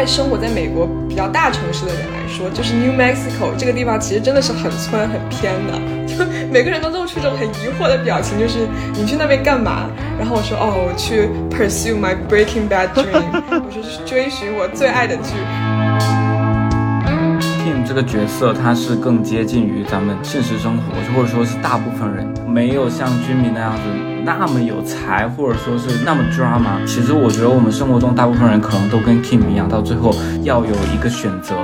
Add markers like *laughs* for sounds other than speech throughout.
在生活在美国比较大城市的人来说，就是 New Mexico 这个地方其实真的是很村很偏的，*laughs* 就每个人都露出一种很疑惑的表情，就是你去那边干嘛？然后我说哦，我去 pursue my Breaking Bad dream，我说是追寻我最爱的剧。这个角色，他是更接近于咱们现实生活，或者说是大部分人没有像居民那样子那么有才，或者说是那么 drama。其实我觉得我们生活中大部分人可能都跟 Kim 一样，到最后要有一个选择。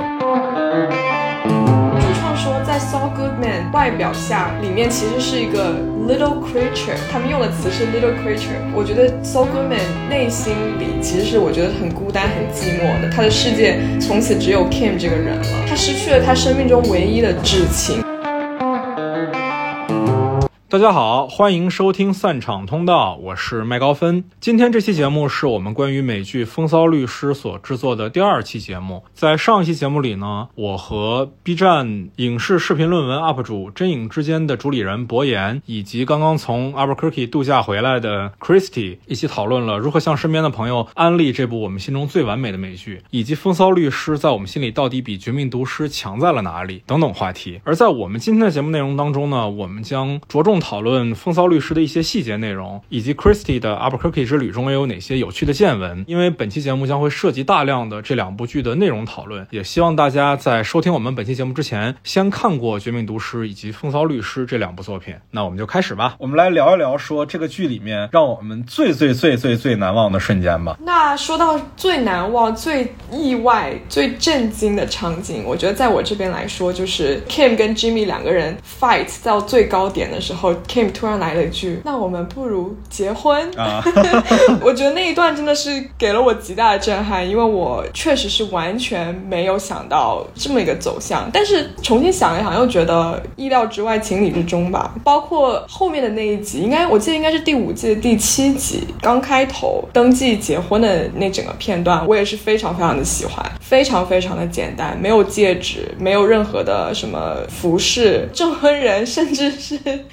外表下，里面其实是一个 little creature，他们用的词是 little creature。我觉得 So Goodman 内心里其实是我觉得很孤单、很寂寞的，他的世界从此只有 Kim 这个人了，他失去了他生命中唯一的至亲。大家好，欢迎收听散场通道，我是麦高芬。今天这期节目是我们关于美剧《风骚律师》所制作的第二期节目。在上一期节目里呢，我和 B 站影视视频论文 UP 主真影之间的主理人博言，以及刚刚从 Albuquerque 度假回来的 Christy 一起讨论了如何向身边的朋友安利这部我们心中最完美的美剧，以及《风骚律师》在我们心里到底比《绝命毒师》强在了哪里等等话题。而在我们今天的节目内容当中呢，我们将着重讨论《风骚律师》的一些细节内容，以及 Christie 的 Albuquerque 之旅中有哪些有趣的见闻。因为本期节目将会涉及大量的这两部剧的内容讨论，也希望大家在收听我们本期节目之前，先看过《绝命毒师》以及《风骚律师》这两部作品。那我们就开始吧，我们来聊一聊说这个剧里面让我们最最最最最难忘的瞬间吧。那说到最难忘、最意外、最震惊的场景，我觉得在我这边来说，就是 Kim 跟 Jimmy 两个人 fight 到最高点的时候，Kim 突然来了一句：“那我们不如结婚。*laughs* ”啊，我觉得那一段真的是给了我极大的震撼，因为我确实是完全没有想到这么一个走向。但是重新想一想，又觉得意料之外、情理之中吧。包括后面的那一集，应该我记得应该是第五季的第七集，刚开头登记结婚的那整个片段，我也是非常非常的喜欢，非常非常的简单，没有戒指，没有任何的什么服饰，证婚人甚至是 *laughs*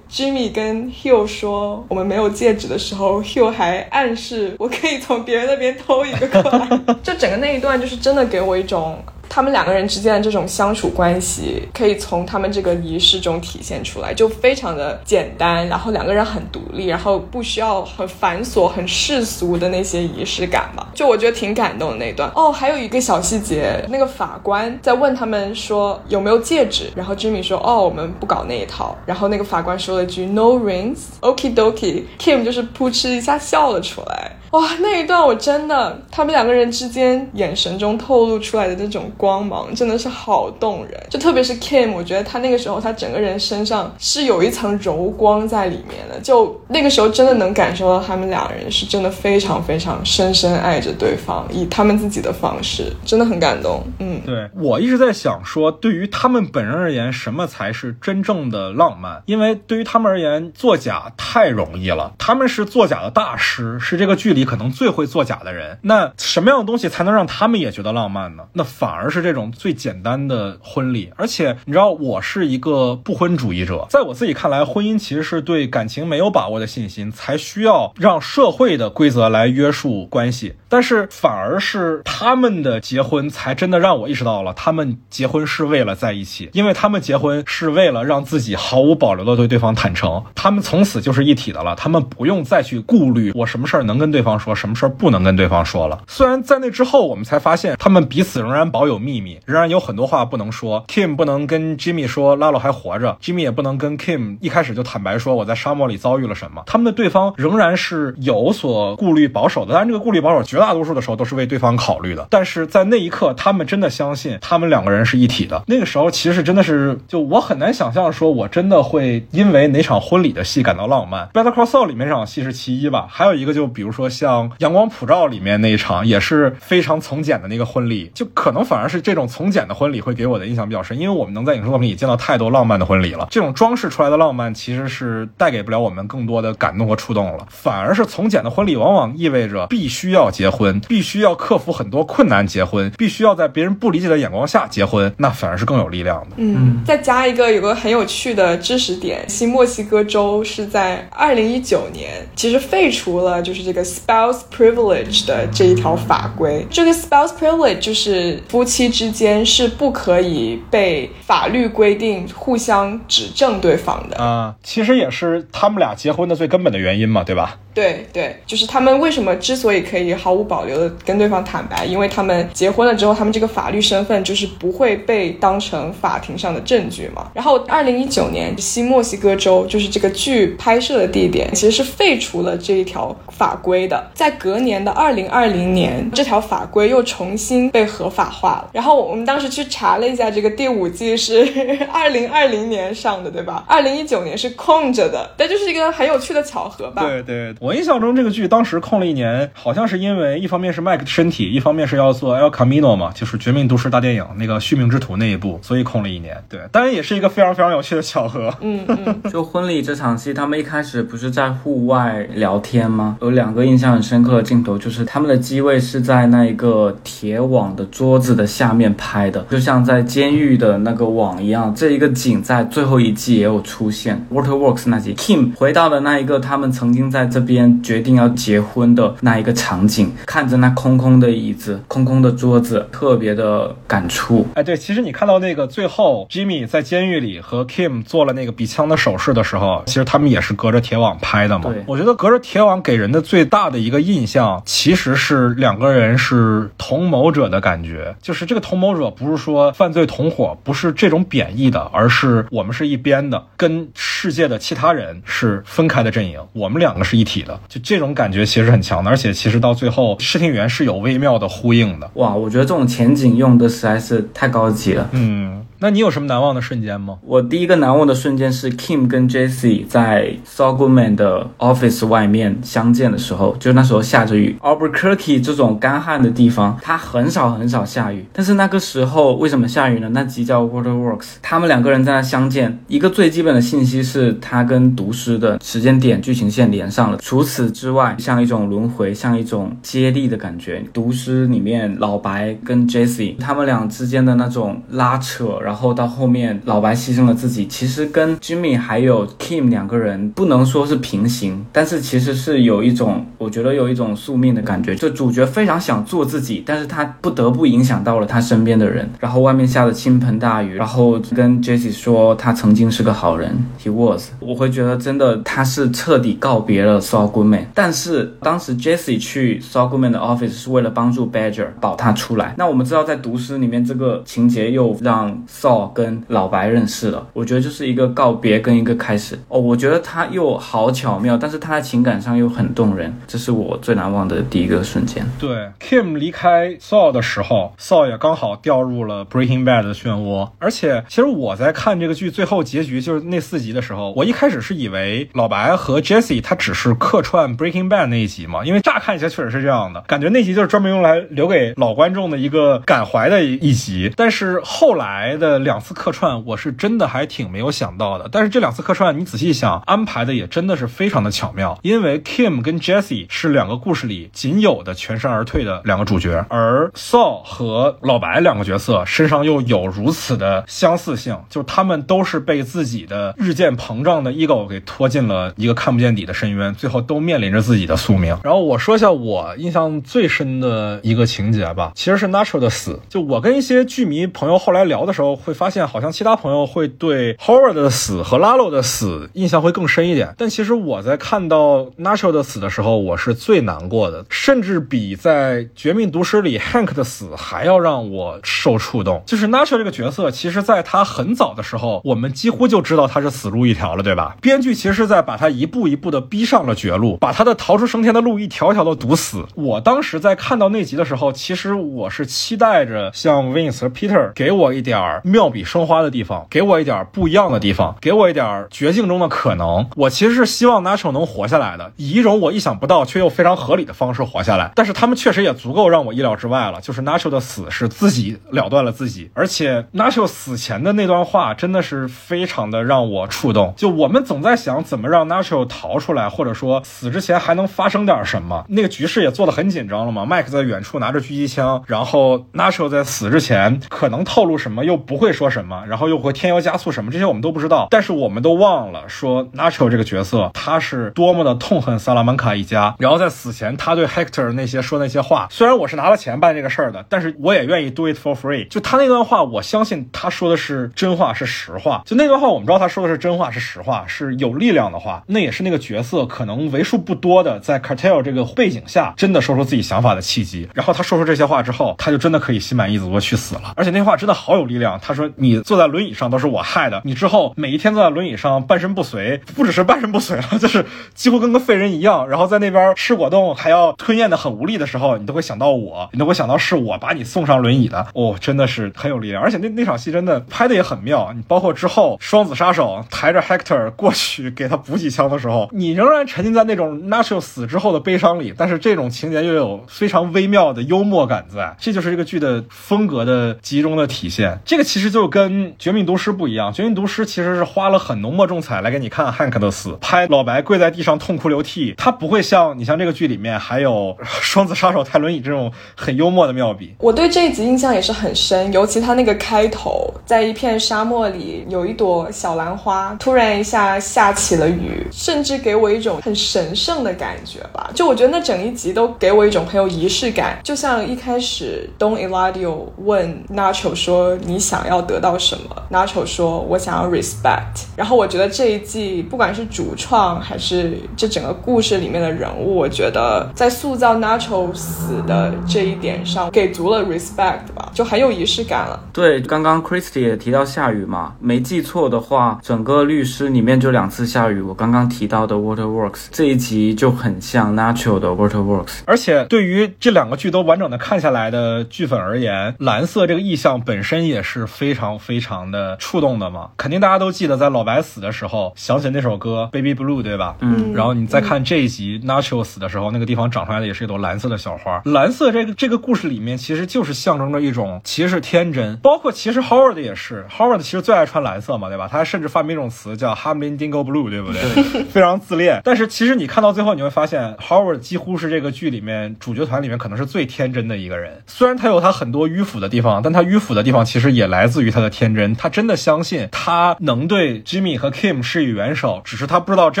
Jimmy 跟 Hugh 说我们没有戒指的时候，Hugh 还暗示我可以从别人那边偷一个过来。*laughs* 就整个那一段，就是真的给我一种。他们两个人之间的这种相处关系，可以从他们这个仪式中体现出来，就非常的简单，然后两个人很独立，然后不需要很繁琐、很世俗的那些仪式感吧。就我觉得挺感动的那段。哦，还有一个小细节，那个法官在问他们说有没有戒指，然后 Jimmy 说哦我们不搞那一套，然后那个法官说了一句 No rings，Okie dokie，Kim 就是扑哧一下笑了出来。哇，那一段我真的，他们两个人之间眼神中透露出来的那种光芒，真的是好动人。就特别是 Kim，我觉得他那个时候，他整个人身上是有一层柔光在里面的。就那个时候，真的能感受到他们两人是真的非常非常深深爱着对方，以他们自己的方式，真的很感动。嗯，对我一直在想说，对于他们本人而言，什么才是真正的浪漫？因为对于他们而言，作假太容易了，他们是作假的大师，是这个剧里可能最会作假的人。那什么样的东西才能让他们也觉得浪漫呢？那反而是这种最简单的婚礼。而且你知道，我是一个不婚主义者，在我自己看来，婚姻其实是对感情没有把握的信心，才需要让社会的规则来约束关系。但是反而是他们的结婚，才真的让我意识到了，他们结婚是为了在一起，因为他们结婚是为了让自己毫无保留的对对方坦诚，他们从此就是一体的了，他们不用再去顾虑我什么事儿能跟对方说，什么事儿不能跟对方说了。虽然在那之后，我们才发现他们彼此仍然保有秘密，仍然有很多话不能说。Kim 不能跟 Jimmy 说拉洛还活着，Jimmy 也不能跟 Kim 一开始就坦白说我在沙漠里遭遇了什么。他们的对方仍然是有所顾虑保守的，当然这个顾虑保守绝大多数的时候都是为对方考虑的。但是在那一刻，他们真的相信他们两个人是一体的。那个时候其实真的是，就我很难想象说我真的会因为哪场婚礼的戏感到浪漫。Better Call Saul 里面这场戏是其一吧，还有一个就比如说像《阳光普照》里面那一场也是非常从简的那个婚礼，就可能反而是这种从简的婚礼会给我的印象比较深，因为我们能在影视作品里见到太多浪漫的婚礼了。这种装饰出来的浪漫其实是带给不了我们更多的感动和触动了，反而是从简的婚礼往往意味着必须要结婚，必须要克服很多困难结婚，必须要在别人不理解的眼光下结婚，那反而是更有力量的。嗯，再加一个有个很有趣的知识点，新墨西哥州是在二零一九年其实废除了就是这个 spouse privilege 的这一条法规。这个 spouse privilege 就是夫妻之间是不可以被法律规定互相指证对方的。啊，其实也是他们俩结婚的最根本的原因嘛，对吧？对对，就是他们为什么之所以可以毫无保留的跟对方坦白，因为他们结婚了之后，他们这个法律身份就是不会被当成法庭上的证据嘛。然后，二零一九年，新墨西哥州就是这个剧拍摄的地点，其实是废除了这一条法规的。在隔年的二零二零年，这条法规又重新被合法化了。然后我们当时去查了一下，这个第五季是 *laughs* 二零二零年上的，对吧？二零一九年是空着的，但就是一个很有趣的巧合吧。对对。我印象中这个剧当时空了一年，好像是因为一方面是麦克的身体，一方面是要做《El Camino》嘛，就是《绝命毒师》大电影那个续命之徒那一部，所以空了一年。对，当然也是一个非常非常有趣的巧合。嗯嗯，*laughs* 就婚礼这场戏，他们一开始不是在户外聊天吗？有两个印象很深刻的镜头，就是他们的机位是在那一个铁网的桌子的下面拍的，就像在监狱的那个网一样。这一个景在最后一季也有出现，《Waterworks》那集，Kim 回到了那一个他们曾经在这边。决定要结婚的那一个场景，看着那空空的椅子、空空的桌子，特别的感触。哎，对，其实你看到那个最后，Jimmy 在监狱里和 Kim 做了那个比枪的手势的时候，其实他们也是隔着铁网拍的嘛。对，我觉得隔着铁网给人的最大的一个印象，其实是两个人是同谋者的感觉。就是这个同谋者不是说犯罪同伙，不是这种贬义的，而是我们是一边的，跟世界的其他人是分开的阵营，我们两个是一体。就这种感觉其实很强的，而且其实到最后，视听员是有微妙的呼应的。哇，我觉得这种前景用的实在是太高级了。嗯。那你有什么难忘的瞬间吗？我第一个难忘的瞬间是 Kim 跟 Jesse 在 Sogoman 的 office 外面相见的时候，就那时候下着雨。Albuquerque 这种干旱的地方，它很少很少下雨。但是那个时候为什么下雨呢？那集叫 Waterworks，他们两个人在那相见，一个最基本的信息是他跟毒师的时间点剧情线连上了。除此之外，像一种轮回，像一种接力的感觉。毒师里面老白跟 Jesse 他们俩之间的那种拉扯。然后到后面，老白牺牲了自己，其实跟 Jimmy 还有 Kim 两个人不能说是平行，但是其实是有一种，我觉得有一种宿命的感觉。就主角非常想做自己，但是他不得不影响到了他身边的人。然后外面下的倾盆大雨，然后跟 Jesse 说他曾经是个好人，He was。我会觉得真的他是彻底告别了 Saul Goodman。但是当时 Jesse 去 Saul Goodman 的 office 是为了帮助 Badger 保他出来。那我们知道在毒师里面这个情节又让 Saw 跟老白认识了，我觉得就是一个告别跟一个开始哦。我觉得他又好巧妙，但是他在情感上又很动人，这是我最难忘的第一个瞬间。对，Kim 离开 Saw 的时候，Saw 也刚好掉入了 Breaking Bad 的漩涡。而且，其实我在看这个剧最后结局，就是那四集的时候，我一开始是以为老白和 Jesse 他只是客串 Breaking Bad 那一集嘛，因为乍看起来确实是这样的，感觉那集就是专门用来留给老观众的一个感怀的一集。但是后来的。的两次客串，我是真的还挺没有想到的。但是这两次客串，你仔细想，安排的也真的是非常的巧妙。因为 Kim 跟 Jessie 是两个故事里仅有的全身而退的两个主角，而 Saul 和老白两个角色身上又有如此的相似性，就他们都是被自己的日渐膨胀的 ego 给拖进了一个看不见底的深渊，最后都面临着自己的宿命。然后我说一下我印象最深的一个情节吧，其实是 Natural 的死。就我跟一些剧迷朋友后来聊的时候。会发现，好像其他朋友会对 Howard 的死和 Lalo 的死印象会更深一点。但其实我在看到 Natural 的死的时候，我是最难过的，甚至比在《绝命毒师》里 Hank 的死还要让我受触动。就是 Natural 这个角色，其实在他很早的时候，我们几乎就知道他是死路一条了，对吧？编剧其实是在把他一步一步的逼上了绝路，把他的逃出升天的路一条条的堵死。我当时在看到那集的时候，其实我是期待着像 Vince 和 Peter 给我一点儿。妙笔生花的地方，给我一点不一样的地方，给我一点绝境中的可能。我其实是希望 Natural 能活下来的，以一种我意想不到却又非常合理的方式活下来。但是他们确实也足够让我意料之外了，就是 Natural 的死是自己了断了自己，而且 Natural 死前的那段话真的是非常的让我触动。就我们总在想怎么让 Natural 逃出来，或者说死之前还能发生点什么。那个局势也做得很紧张了嘛，麦克在远处拿着狙击枪，然后 Natural 在死之前可能透露什么又不。不会说什么，然后又会添油加醋什么，这些我们都不知道。但是我们都忘了说，Nacho 这个角色他是多么的痛恨萨拉曼卡一家，然后在死前他对 Hector 那些说那些话，虽然我是拿了钱办这个事儿的，但是我也愿意 do it for free。就他那段话，我相信他说的是真话，是实话。就那段话，我们知道他说的是真话，是实话，是有力量的话。那也是那个角色可能为数不多的在 Cartel 这个背景下真的说出自己想法的契机。然后他说出这些话之后，他就真的可以心满意足的去死了。而且那话真的好有力量。他说：“你坐在轮椅上都是我害的，你之后每一天坐在轮椅上半身不遂，不只是半身不遂了，就是几乎跟个废人一样。然后在那边吃果冻还要吞咽的很无力的时候，你都会想到我，你都会想到是我把你送上轮椅的。哦，真的是很有力量。而且那那场戏真的拍的也很妙。你包括之后双子杀手抬着 Hector 过去给他补几枪的时候，你仍然沉浸在那种 Nacho 死之后的悲伤里，但是这种情节又有非常微妙的幽默感在。这就是这个剧的风格的集中的体现。这个其实就跟《绝命毒师》不一样，《绝命毒师》其实是花了很浓墨重彩来给你看汉克的死，拍老白跪在地上痛哭流涕，他不会像你像这个剧里面还有双子杀手泰伦椅这种很幽默的妙笔。我对这一集印象也是很深，尤其他那个开头，在一片沙漠里有一朵小兰花，突然一下下起了雨，甚至给我一种很神圣的感觉吧。就我觉得那整一集都给我一种很有仪式感，就像一开始 Don Eladio 问 Nacho 说你想要得到什么，Nacho 说我想要 respect。然后我觉得这一季不管是主创还是这整个故事里面的人物，我觉得在塑造 Nacho 死的这一点上给足了 respect 吧，就很有仪式感了。对，刚刚 Christy 也提到下雨嘛，没记错的话，整个律师里面就两次下雨。我刚刚提到的 Waterworks 这一集就很像 Nacho 的 Waterworks。而且对于这两个剧都完整的看下来的剧粉而言，蓝色这个意象本身也是非常非常的触动的嘛。肯定大家都记得，在老白死的时候想起那首歌 Baby Blue，对吧？嗯然后你再看这一集 Nacho 死的时候，那个地方长出来的也是一朵蓝色的小花。蓝色这个这个故事里面，其实就是象征着一种其实是天真，包括其实 Howard 也是，Howard 其实最爱穿蓝色嘛，对吧？他甚至发明一种词叫 Hamlin Dingo Blue，对不对？非常自恋。但是其实你看到最后，你会发现 Howard 几乎是这个剧里面主角团里面可能是最天真的一个人。虽然他有他很多迂腐的地方，但他迂腐的地方其实也来来自于他的天真。他真的相信他能对 Jimmy 和 Kim 施以援手，只是他不知道这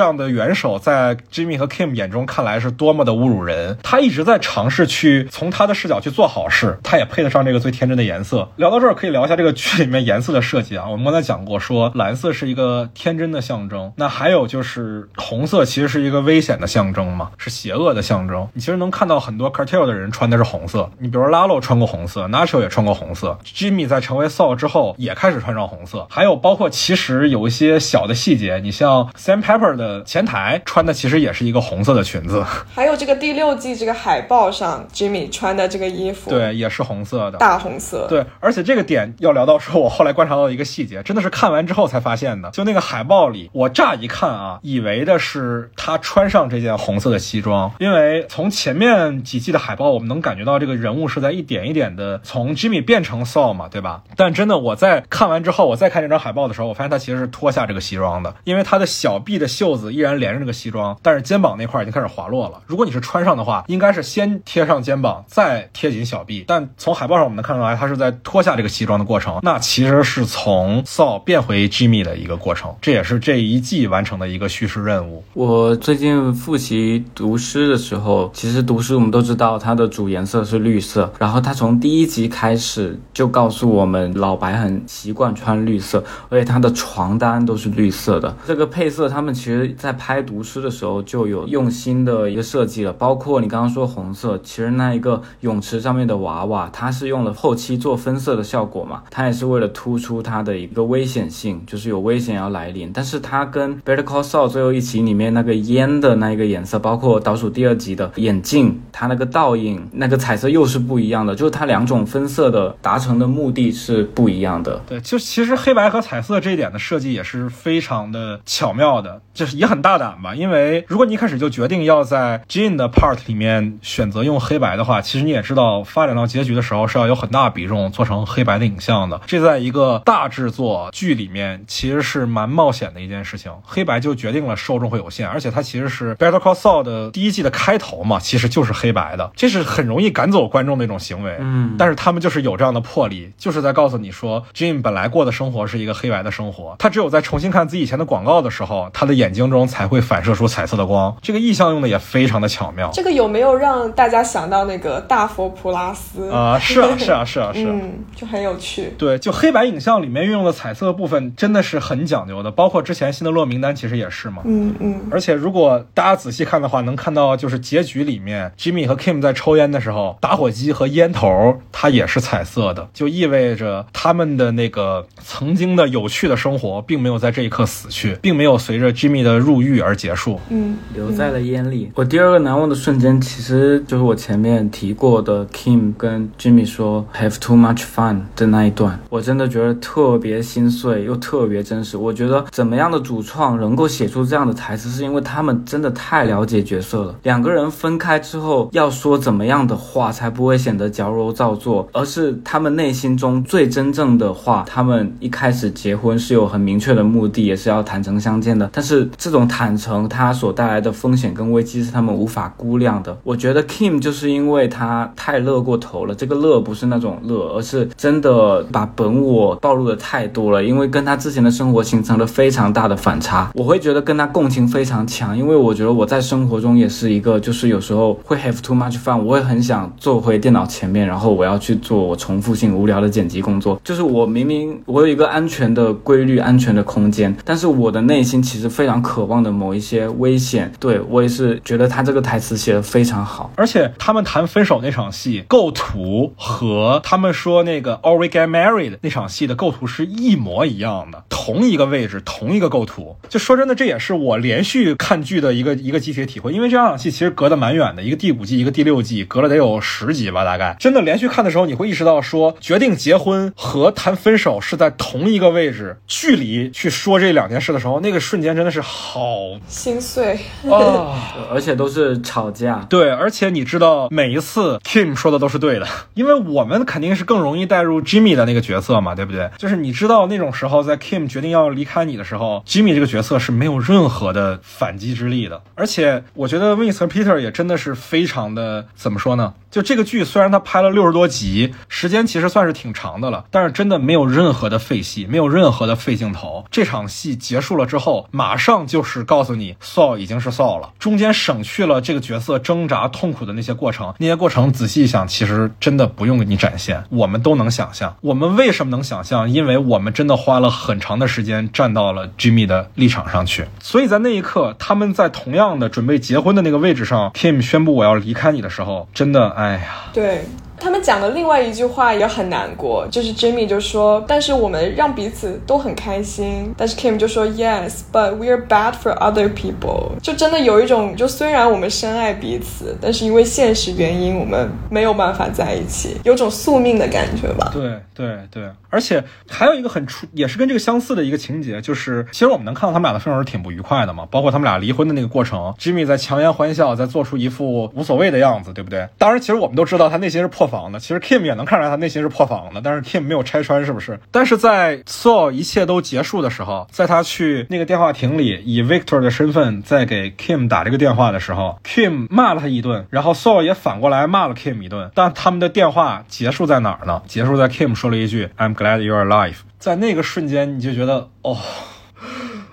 样的援手在 Jimmy 和 Kim 眼中看来是多么的侮辱人。他一直在尝试去从他的视角去做好事，他也配得上这个最天真的颜色。聊到这儿，可以聊一下这个剧里面颜色的设计啊。我们刚才讲过，说蓝色是一个天真的象征，那还有就是红色其实是一个危险的象征嘛，是邪恶的象征。你其实能看到很多 cartel 的人穿的是红色，你比如拉洛穿过红色，Nacho 也穿过红色，Jimmy 在成为 s o 之后也开始穿上红色，还有包括其实有一些小的细节，你像 Sam Pepper 的前台穿的其实也是一个红色的裙子，还有这个第六季这个海报上，Jimmy 穿的这个衣服，，对，也是红色的。大红色，对，而且这个点要聊到说，我后来观察到的一个细节，真的是看完之后才发现的。就那个海报里，我乍一看啊，以为的是他穿上这件红色的西装，因为从前面几季的海报，我们能感觉到这个人物是在一点一点的从 Jimmy 变成 Saul 嘛，对吧？但真的，我在看完之后，我再看这张海报的时候，我发现他其实是脱下这个西装的，因为他的小臂的袖子依然连着这个西装，但是肩膀那块已经开始滑落了。如果你是穿上的话，应该是先贴上肩膀，再贴紧小臂。但从海报上我们能看出来，他是在脱下这个西装的过程，那其实是从 Saul 变回 Jimmy 的一个过程，这也是这一季完成的一个叙事任务。我最近复习读诗的时候，其实读诗我们都知道它的主颜色是绿色，然后它从第一集开始就告诉我们老老白很习惯穿绿色，而且他的床单都是绿色的。这个配色他们其实在拍读诗的时候就有用心的一个设计了，包括你刚刚说红色，其实那一个泳池上面的娃娃，它是用了后期做分色的效果嘛，它也是为了突出它的一个危险性，就是有危险要来临。但是它跟 Better Call Saul 最后一集里面那个烟的那一个颜色，包括倒数第二集的眼镜，它那个倒影那个彩色又是不一样的，就是它两种分色的达成的目的是不一样的。对，就其实黑白和彩色这一点的设计也是非常的巧妙的，就是也很大胆吧。因为如果你一开始就决定要在 Jean 的 part 里面选择用黑白的话，其实你也知道，发展到结局的时候是要有很很大比重做成黑白的影像的。这在一个大制作剧里面其实是蛮冒险的一件事情。黑白就决定了受众会有限，而且它其实是 Better Call Saul 的第一季的开头嘛，其实就是黑白的，这是很容易赶走观众的一种行为。嗯但是他们就是有这样的魄力，就是在告诉你说，Jim 本来过的生活是一个黑白的生活，他只有在重新看自己以前的广告的时候，他的眼睛中才会反射出彩色的光。这个意象用的也非常的巧妙。这个有没有让大家想到那个大佛普拉斯？啊、是啊，是啊，是啊，是啊。*laughs* 嗯，就很有趣。对，就黑白影像里面运用的彩色部分真的是很讲究的，包括之前辛德勒名单其实也是嘛。嗯嗯，而且如果大家仔细看的话，能看到就是结局里面，Jimmy 和 Kim 在抽烟的时候，打火机和烟头它也是彩色的，就意味着他们的那个曾经的有趣的生活，并没有在这一刻死去，并没有随着 Jimmy 的入狱而结束。嗯，留在了烟里。我第二个难忘的瞬间，其实就是我前面提过的 Kim 跟 Jimmy 说 “have too much fun” 的那一段，我真的觉得特别心碎又特别真实。我觉得怎么样的主创能够写出这样的台词，是因为他们真的太了解角色了。两个人分开之后要说怎么样的话，才不会显得矫揉造作，而是他们内心中最真正的话。他们一开始结婚是有很明确的目的，也是要坦诚相见的。但是这种坦诚，它所带来的风险跟危机是他们无法估量的。我觉得 Kim 就是因为他太乐过头了，这个乐不是那种乐，而是真的把本我暴露的太多了，因为跟他之前的生活形成了非常大的反差。我会觉得跟他共情非常强，因为我觉得我在生活中也是一个，就是有时候会 have too much fun，我会很想坐回电脑前面，然后我要去做我重复性无聊的剪辑工作。就是我明明我有一个安全的规律、安全的空间，但是我的内心其实非常渴望的某一些危险。对我也是觉得他这个台词写的非常好。而且他们谈分手那场戏构图和他们说那个 Or We Get Married 那场戏的构图是一模一样的，同一个位置，同一个构图。就说真的，这也是我连续看剧的一个一个集体体会，因为这两场戏其实隔得蛮远的，一个第五季，一个第六季，隔了得有十集吧，大概。真的连续看的时候，你会意识到说，决定结婚和谈分手是在同一个位置，距离去说这两件事的时候，那个瞬间真的是好心碎。啊。*laughs* 而且都是吵架，对，而且你知道，每一次 Kim 说的都是对的，因为我们肯定是更容易带入 Jimmy 的那个角色嘛，对不对？就是你知道那种时候，在 Kim 决定要离开你的时候，Jimmy 这个角色是没有任何的反击之力的。而且我觉得 Vince 和 Peter 也真的是非常的怎么说呢？就这个剧虽然它拍了六十多集，时间其实算是挺长的了，但是真的没有任何的废戏，没有任何的废镜头。这场戏结束了之后，马上就是告诉你 Saul 已经是 Saul 了，中间省去了这个角色挣扎痛苦的那些过程，那些过程仔细一想，其实真的不用给你展现，我们都能想象。我们为什么能想象？因为我们真的花了很长的时间站到了 Jimmy 的立场上去，所以在那一刻，他们在同样的准备结婚的那个位置上，Kim 宣布我要离开你的时候，真的，哎哎呀，对。他们讲的另外一句话也很难过，就是 Jimmy 就说，但是我们让彼此都很开心，但是 Kim 就说 Yes，but we are bad for other people，就真的有一种，就虽然我们深爱彼此，但是因为现实原因，我们没有办法在一起，有种宿命的感觉吧。对对对，而且还有一个很出，也是跟这个相似的一个情节，就是其实我们能看到他们俩的分手是挺不愉快的嘛，包括他们俩离婚的那个过程，Jimmy 在强颜欢笑，在做出一副无所谓的样子，对不对？当然，其实我们都知道他内心是破破防的，其实 Kim 也能看出来他内心是破防的，但是 Kim 没有拆穿，是不是？但是在 Saul 一切都结束的时候，在他去那个电话亭里以 Victor 的身份在给 Kim 打这个电话的时候，Kim 骂了他一顿，然后 Saul 也反过来骂了 Kim 一顿，但他们的电话结束在哪儿呢？结束在 Kim 说了一句 "I'm glad you're alive"，在那个瞬间你就觉得哦。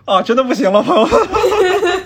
啊，真的不行了，朋友们。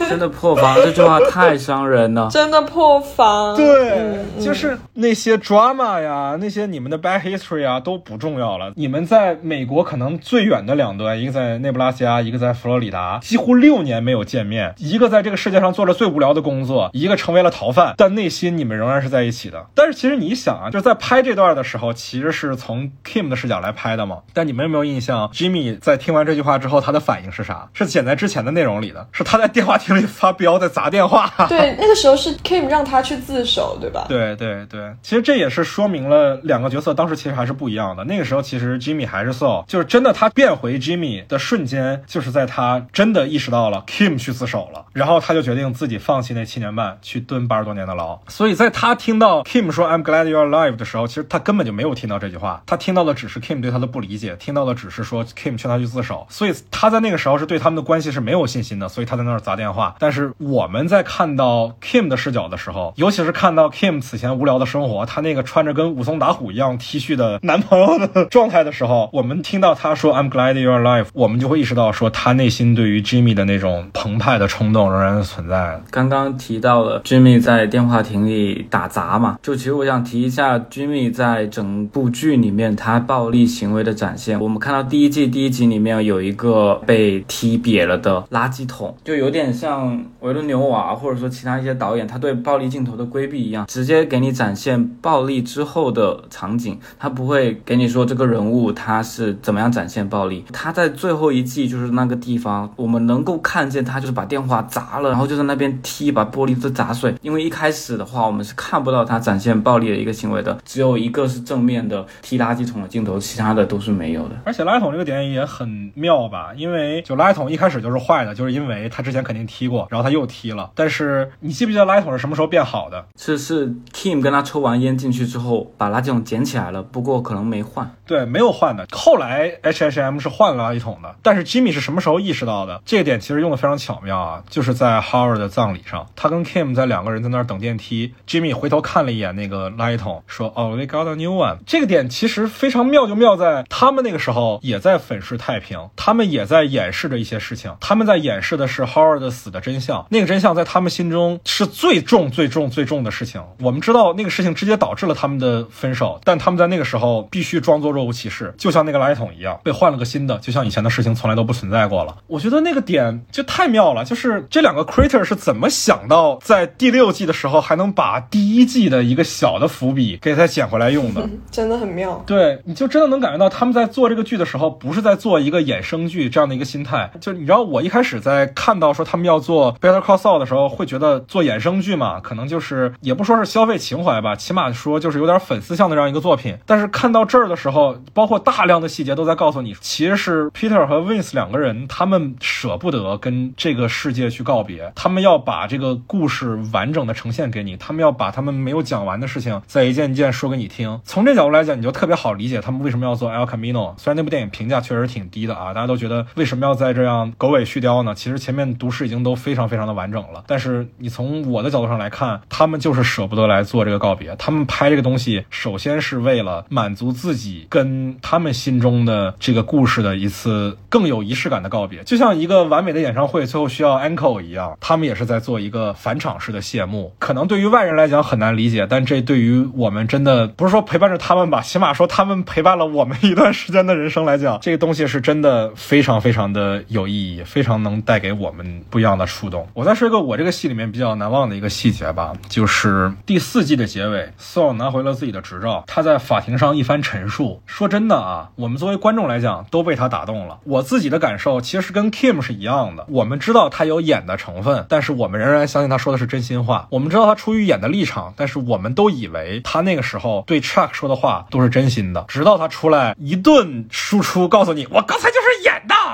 真的破防，这句话太伤人了。*laughs* 真的破防，对，嗯就是那些 drama 呀，那些你们的 bad history 啊都不重要了。你们在美国可能最远的两端，一个在内布拉斯加，一个在佛罗里达，几乎六年没有见面。一个在这个世界上做着最无聊的工作，一个成为了逃犯，但内心你们仍然是在一起的。但是其实你想啊，就是在拍这段的时候，其实是从 Kim 的视角来拍的嘛。但你们有没有印象，Jimmy 在听完这句话之后，他的反应是啥？是剪在之前的内容里的，是他在电话亭里发飙，在砸电话。*laughs* 对，那个时候是 Kim 让他去自首，对吧？对对对，其实这也是说明了两个角色当时其实还是不一样的。那个时候其实 Jimmy 还是 Saul，就是真的他变回 Jimmy 的瞬间，就是在他真的意识到了 Kim 去自首了，然后他就决定自己放弃那七年半，去蹲八十多年的牢。所以在他听到 Kim 说 I'm glad you're alive 的时候，其实他根本就没有听到这句话，他听到的只是 Kim 对他的不理解，听到的只是说 Kim 劝他去自首。所以他在那个时候是对他们的关系是没有信心的，所以他在那儿砸电话。但是我们在看到 Kim 的视角的时候，尤其是看到 Kim 此前无聊的生活，他那个穿着跟武松打虎一样 T 恤的男朋友的状态的时候，我们听到他说 I'm glad you're alive，我们就会意识到说他内心对于 Jimmy 的那种澎湃的冲动仍然存在。刚刚提到了 Jimmy 在电话亭里打杂嘛，就其实我想提一下 Jimmy 在整部剧里面他暴力行为的展现。我们看到第一季第一集里面有一个被踢瘪了的垃圾桶，就有点像像维伦纽瓦或者说其他一些导演他对暴力镜头的规避一样，直接给你展现暴力之后的场景，他不会给你说这个人物他是怎么样展现暴力。他在最后一季就是那个地方，我们能够看见他就是把电话砸了，然后就在那边踢，把玻璃都砸碎。因为一开始的话，我们是看不到他展现暴力的一个行为的，只有一个是正面的踢垃圾桶的镜头，其他的都是没有的。而且垃圾桶这个点也很妙吧，因为就垃圾桶一开始就是坏的，就是因为他之前肯定踢过，然后他又踢了。但是你记不记得垃圾桶是什么时候变好的？是是 Kim 跟他抽完烟进去之后，把垃圾桶捡起来了，不过可能没换。对，没有换的。后来 H H M 是换了垃圾桶的，但是 Jimmy 是什么时候意识到的？这个点其实用的非常巧妙啊，就是在 Howard 的葬礼上，他跟 Kim 在两个人在那儿等电梯，Jimmy 回头看了一眼那个垃圾桶，说：“哦，they got a new one。”这个点其实非常妙，就妙在他们那个时候也在粉饰太平，他们也在掩饰着一些事情，他们在掩饰的是 Howard 死的真相。那个真相在他们心中是最重、最重、最重的事情。我们知道那个事情直接导致了他们的分手，但他们在那个时候必须装作若无其事，就像那个垃圾桶一样，被换了个新的，就像以前的事情从来都不存在过了。我觉得那个点就太妙了，就是这两个 creator 是怎么想到在第六季的时候还能把第一季的一个小的伏笔给它捡回来用的，*laughs* 真的很妙。对，你就真的能感觉到他们在做这个剧的时候，不是在做一个衍生剧这样的一个心态。就你知道，我一开始在看到说他们要做 Better Call Saul 的时候，会觉得做衍生剧嘛，可能就是也不说是消费情怀吧，起码说就是有点粉丝向的这样一个作品。但是看到这儿的时候，包括大量的细节都在告诉你，其实是 Peter 和 Vince 两个人，他们舍不得跟这个世界去告别，他们要把这个故事完整的呈现给你，他们要把他们没有讲完的事情再一件一件说给你听。从这角度来讲，你就特别好理解他们为什么要做 El Camino。虽然那部电影评价确实挺低的啊，大家都觉得为什么要在这样狗尾续貂呢？其实前面读诗已经都非常非常的完整了。但是你从我的角度上来看，他们就是舍不得来做这个告别。他们拍这个东西，首先是为了满足自己跟他们心中的这个故事的一次更有仪式感的告别，就像一个完美的演唱会最后需要 e n c o e 一样，他们也是在做一个返场式的谢幕。可能对于外人来讲很难理解，但这对于我们真的不是说陪伴着他们吧，起码说他们陪伴了我们一段时间的人生来讲，这个东西是真的非常非常的有意义，非常能带给我们不一样的触动。我再说一个我这个戏里面比较难忘的一个细节吧，就是第四季的结尾，Saul 拿回了自己的执照，他在法庭上一番陈述。说真的啊，我们作为观众来讲都被他打动了。我自己的感受其实跟 Kim 是一样的，我们知道他有演的成分，但是我们仍然相信他说的是真心话。我们知道他出于演的立场，但是我们都以为他那个时候对 Chuck 说的话都是真心的。直到他出来一顿输出，告诉你我刚才就是演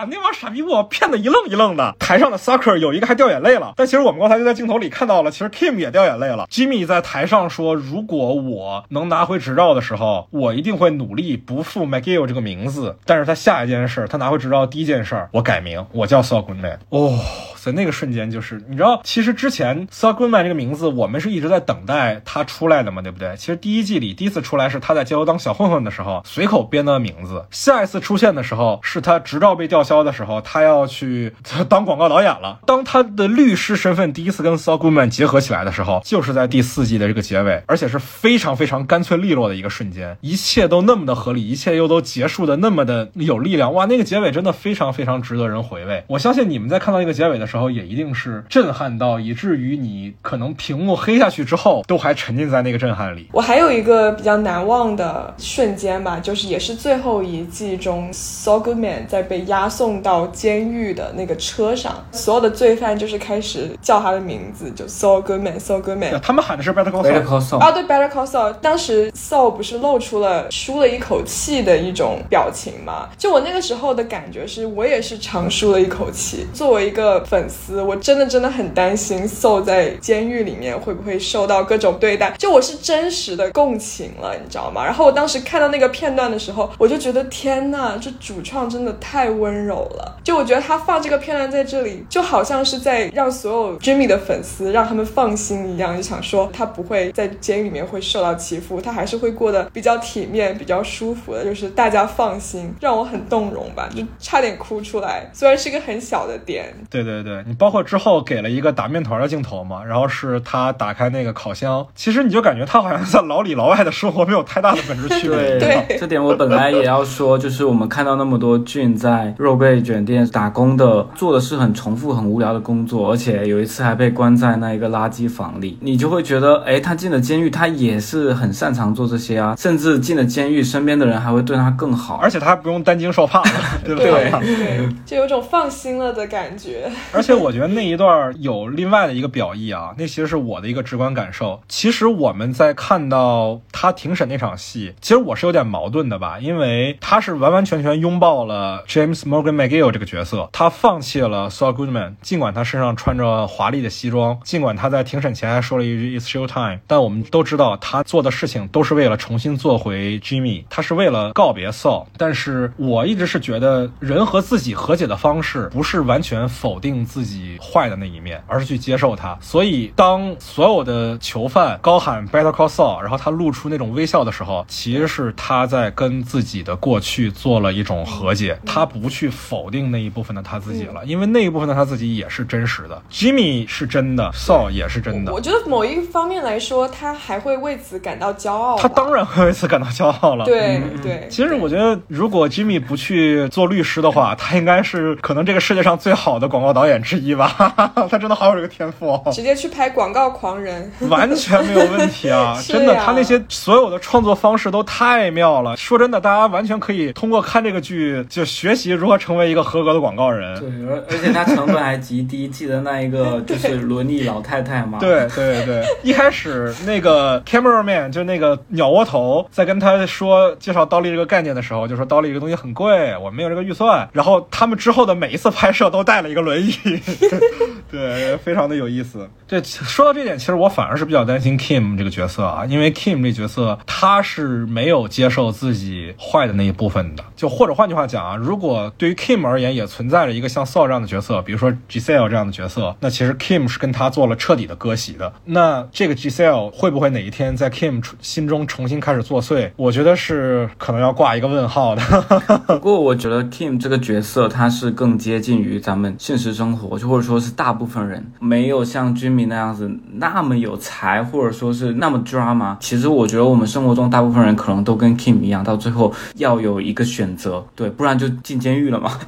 那帮傻逼给我骗得一愣一愣的。台上的 Sucker 有一个还掉眼泪了，但其实我们刚才就在镜头里看到了，其实 Kim 也掉眼泪了。Jimmy 在台上说，如果我能拿回执照的时候，我一定会努力不负 McGill 这个名字。但是他下一件事，他拿回执照第一件事，我改名，我叫 Saul Goodman。哦，在那个瞬间，就是你知道，其实之前 Saul Goodman 这个名字，我们是一直在等待他出来的嘛，对不对？其实第一季里第一次出来是他在街头当小混混的时候随口编的名字，下一次出现的时候是他执照被吊销的时候，他要去 *laughs* 当广告导演了。当他的律师身份第一次跟 Saul Goodman 结合起来的时候，就是在第四季的这个结尾，而且是非常非常干脆利落的一个瞬间，一切都那么的合理，一切又都结束的那么的有力量。哇，那个结尾真的非常非常值得人回味。我相信你们在看到那个结尾的时候。时候，也一定是震撼到以至于你可能屏幕黑下去之后，都还沉浸在那个震撼里。我还有一个比较难忘的瞬间吧，就是也是最后一季中，Saul Goodman 在被押送到监狱的那个车上，所有的罪犯就是开始叫他的名字，就 Saul Goodman，Saul Goodman。他们喊的是 Better Call Better Saul。Call Saul 啊，对，Better Call Saul，当时 Saul 不是露出了舒了一口气的一种表情吗？就我那个时候的感觉是，我也是长舒了一口气。作为一个粉粉丝，我真的真的很担心 soul 在监狱里面会不会受到各种对待，就我是真实的共情了，你知道吗？然后我当时看到那个片段的时候，我就觉得天呐，这主创真的太温柔了。就我觉得他放这个片段在这里，就好像是在让所有 Jimmy 的粉丝让他们放心一样，就想说他不会在监狱里面会受到欺负，他还是会过得比较体面、比较舒服的，就是大家放心，让我很动容吧，就差点哭出来。虽然是一个很小的点，对对对，你包括之后给了一个打面团的镜头嘛，然后是他打开那个烤箱，其实你就感觉他好像在牢里牢外的生活没有太大的本质区别。对这点我本来也要说，就是我们看到那么多俊在肉贝卷店打工的，做的是很重复、很无聊的工作，而且有一次还被关在那一个垃圾房里，你就会觉得，哎，他进了监狱，他也是很擅长做这些啊，甚至进了监狱，身边的人还会对他更好。而且他还不用担惊受怕了，*laughs* 对不 *laughs* 对对，就有种放心了的感觉。而而且我觉得那一段有另外的一个表意啊，*laughs* 那其实是我的一个直观感受。其实我们在看到他庭审那场戏，其实我是有点矛盾的吧，因为他是完完全全拥抱了 James Morgan McGill 这个角色，他放弃了 Saul Goodman，尽管他身上穿着华丽的西装，尽管他在庭审前还说了一句 It's show time，但我们都知道他做的事情都是为了重新做回 Jimmy，他是为了告别 Saul。但是我一直是觉得人和自己和解的方式不是完全否定自己坏的那一面，而是去接受它。所以当所有的囚犯高喊 Better Call Saul，然后他露出那种微笑的时候，其实是他在跟自己的过去做了一种和解，他不去否定那一部分的他自己了，因为那一部分的他自己也是真实的。Jimmy 是真的，Saul 也是真的。我觉得某一方面来说，他还会为此感到骄傲。他当然会为此感到骄傲了。*laughs* 对对。其实我觉得，如果 Jimmy 不去做律师的话，他应该是可能这个世界上最好的广告导演之一吧。他真的好有这个天赋哦。直接去拍广告狂人，完全没有问题啊！*laughs* 真的，他那些所有的创作方式都太妙了。说真的，大家完全可以通过看这个剧就学习如何成为一个合格的广告人。对，而而且他成本还极低，记得那一个 *laughs* 就是轮椅老太太吗？对对对，一开始那个 cameraman 就那个鸟窝头在跟他说介绍刀力这个概念的时候，就说刀力这个东西很贵，我没有这个预算。然后他们之后的每一次拍摄都带了一个轮椅，*laughs* 对，非常的有意思。这说到这点，其实我反而是比较担心 Kim 这个角色啊，因为 Kim 这角色他是没有接受自己坏的那一部分的。就或者换句话讲啊，如果对于 Kim 而言也存在着一个像 Saul 这样的角色，比如说 Giselle 这样的角色，那其实 Kim 是跟他做了彻底的割席的。那这个 Giselle 会不会哪一天在 Kim 心中重新开始作祟？我觉得是可能要挂一个问号的。*laughs* 不过我觉得 Kim 这个角色他是更接近于咱们现实中生活，就或者说是大部分人没有像 Jimmy 那样子那么有才，或者说是那么 drama。其实我觉得我们生活中大部分人可能都跟 Kim 一样，到最后要有一个选择，对，不然就进监狱了嘛。*laughs*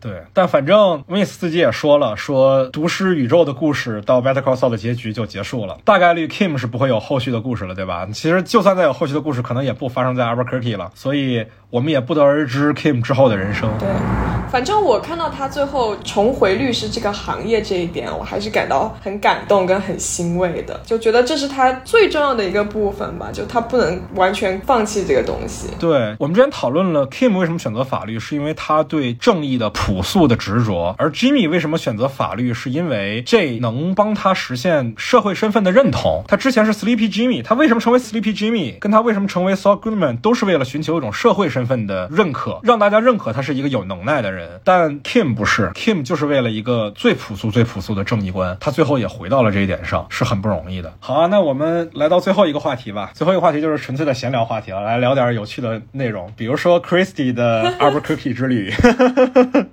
对，但反正 Miss 自己也说了，说毒师宇宙的故事到 Better Call Saul 的结局就结束了，大概率 Kim 是不会有后续的故事了，对吧？其实就算再有后续的故事，可能也不发生在 Albuquerque 了，所以我们也不得而知 Kim 之后的人生。对，反正我看到他最后重回律师这个行业这一点，我还是感到很感动跟很欣慰的，就觉得这是他最重要的一个部分吧，就他不能完全放弃这个东西。对我们之前讨论了 Kim 为什么选择法律，是因为他对正义的朴素的执着，而 Jimmy 为什么选择法律，是因为这能帮他实现社会身份的认同。他之前是 Sleepy Jimmy，他为什么成为 Sleepy Jimmy，跟他为什么成为 Saul Goodman，都是为了寻求一种社会身份的认可，让大家认可他是一个有能耐的人。但 Kim 不是，Kim 就是为了一个最朴素、最朴素的正义观，他最后也回到了这一点上，是很不容易的。好啊，那我们来到最后一个话题吧。最后一个话题就是纯粹的闲聊话题了，来聊点有趣的内容，比如说 Christy 的 Albuquerque 之旅。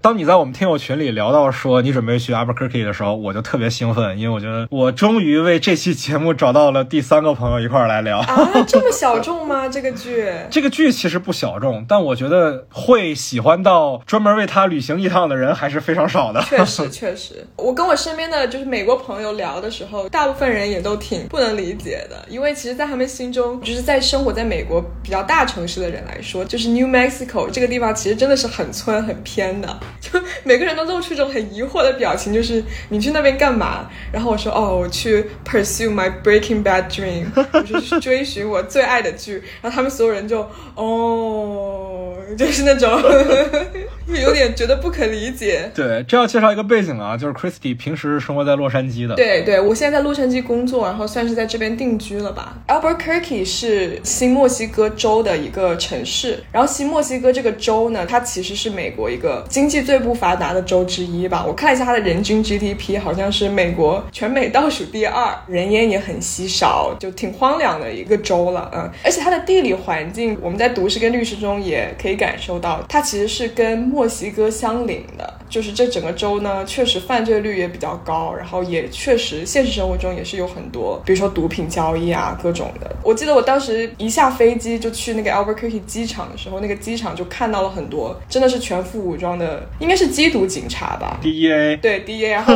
当你在我们听友群里聊到说你准备去 Albuquerque 的时候，我就特别兴奋，因为我觉得我终于为这期节目找到了第三个朋友一块儿来聊啊！这么小众吗？这个剧？*laughs* 这个剧其实不小众，但我觉得会喜欢到专门为它他旅行一趟的人还是非常少的。确实，*laughs* 确实，我跟我身边的就是美国朋友聊的时候，大部分人也都挺不能理解的，因为其实，在他们心中，就是在生活在美国比较大城市的人来说，就是 New Mexico 这个地方其实真的是很村很偏的，*laughs* 就每个人都露出一种很疑惑的表情，就是你去那边干嘛？然后我说，哦，我去 pursue my Breaking Bad dream，我就是追寻我最爱的剧。然后他们所有人就，哦，就是那种有点觉得不可理解。对，这要介绍一个背景啊，就是 Christy 平时生活在洛杉矶的。对对，我现在在洛杉矶工作，然后算是在这边定居了吧。Albuquerque 是新墨西哥州的一个城市，然后新墨西哥这个州呢，它其实是美国一个经济最不发达的州之一吧。我看了一下它的人均 GDP，好像是美国全美倒数第二，人烟也很稀少，就挺荒凉的一个州了。嗯，而且它的地理环境，我们在读诗跟律师中也可以感受到，它其实是跟墨西哥相邻的。就是这整个州呢，确实犯罪率也比较高，然后也确实现实生活中也是有很多，比如说毒品交易啊，各种的。我记得我当时一下飞机就去那个 Albuquerque 机场的时候，那个机场就看到了很多真的是全副武装的，应该是缉毒警察吧，DEA，对 DEA，然后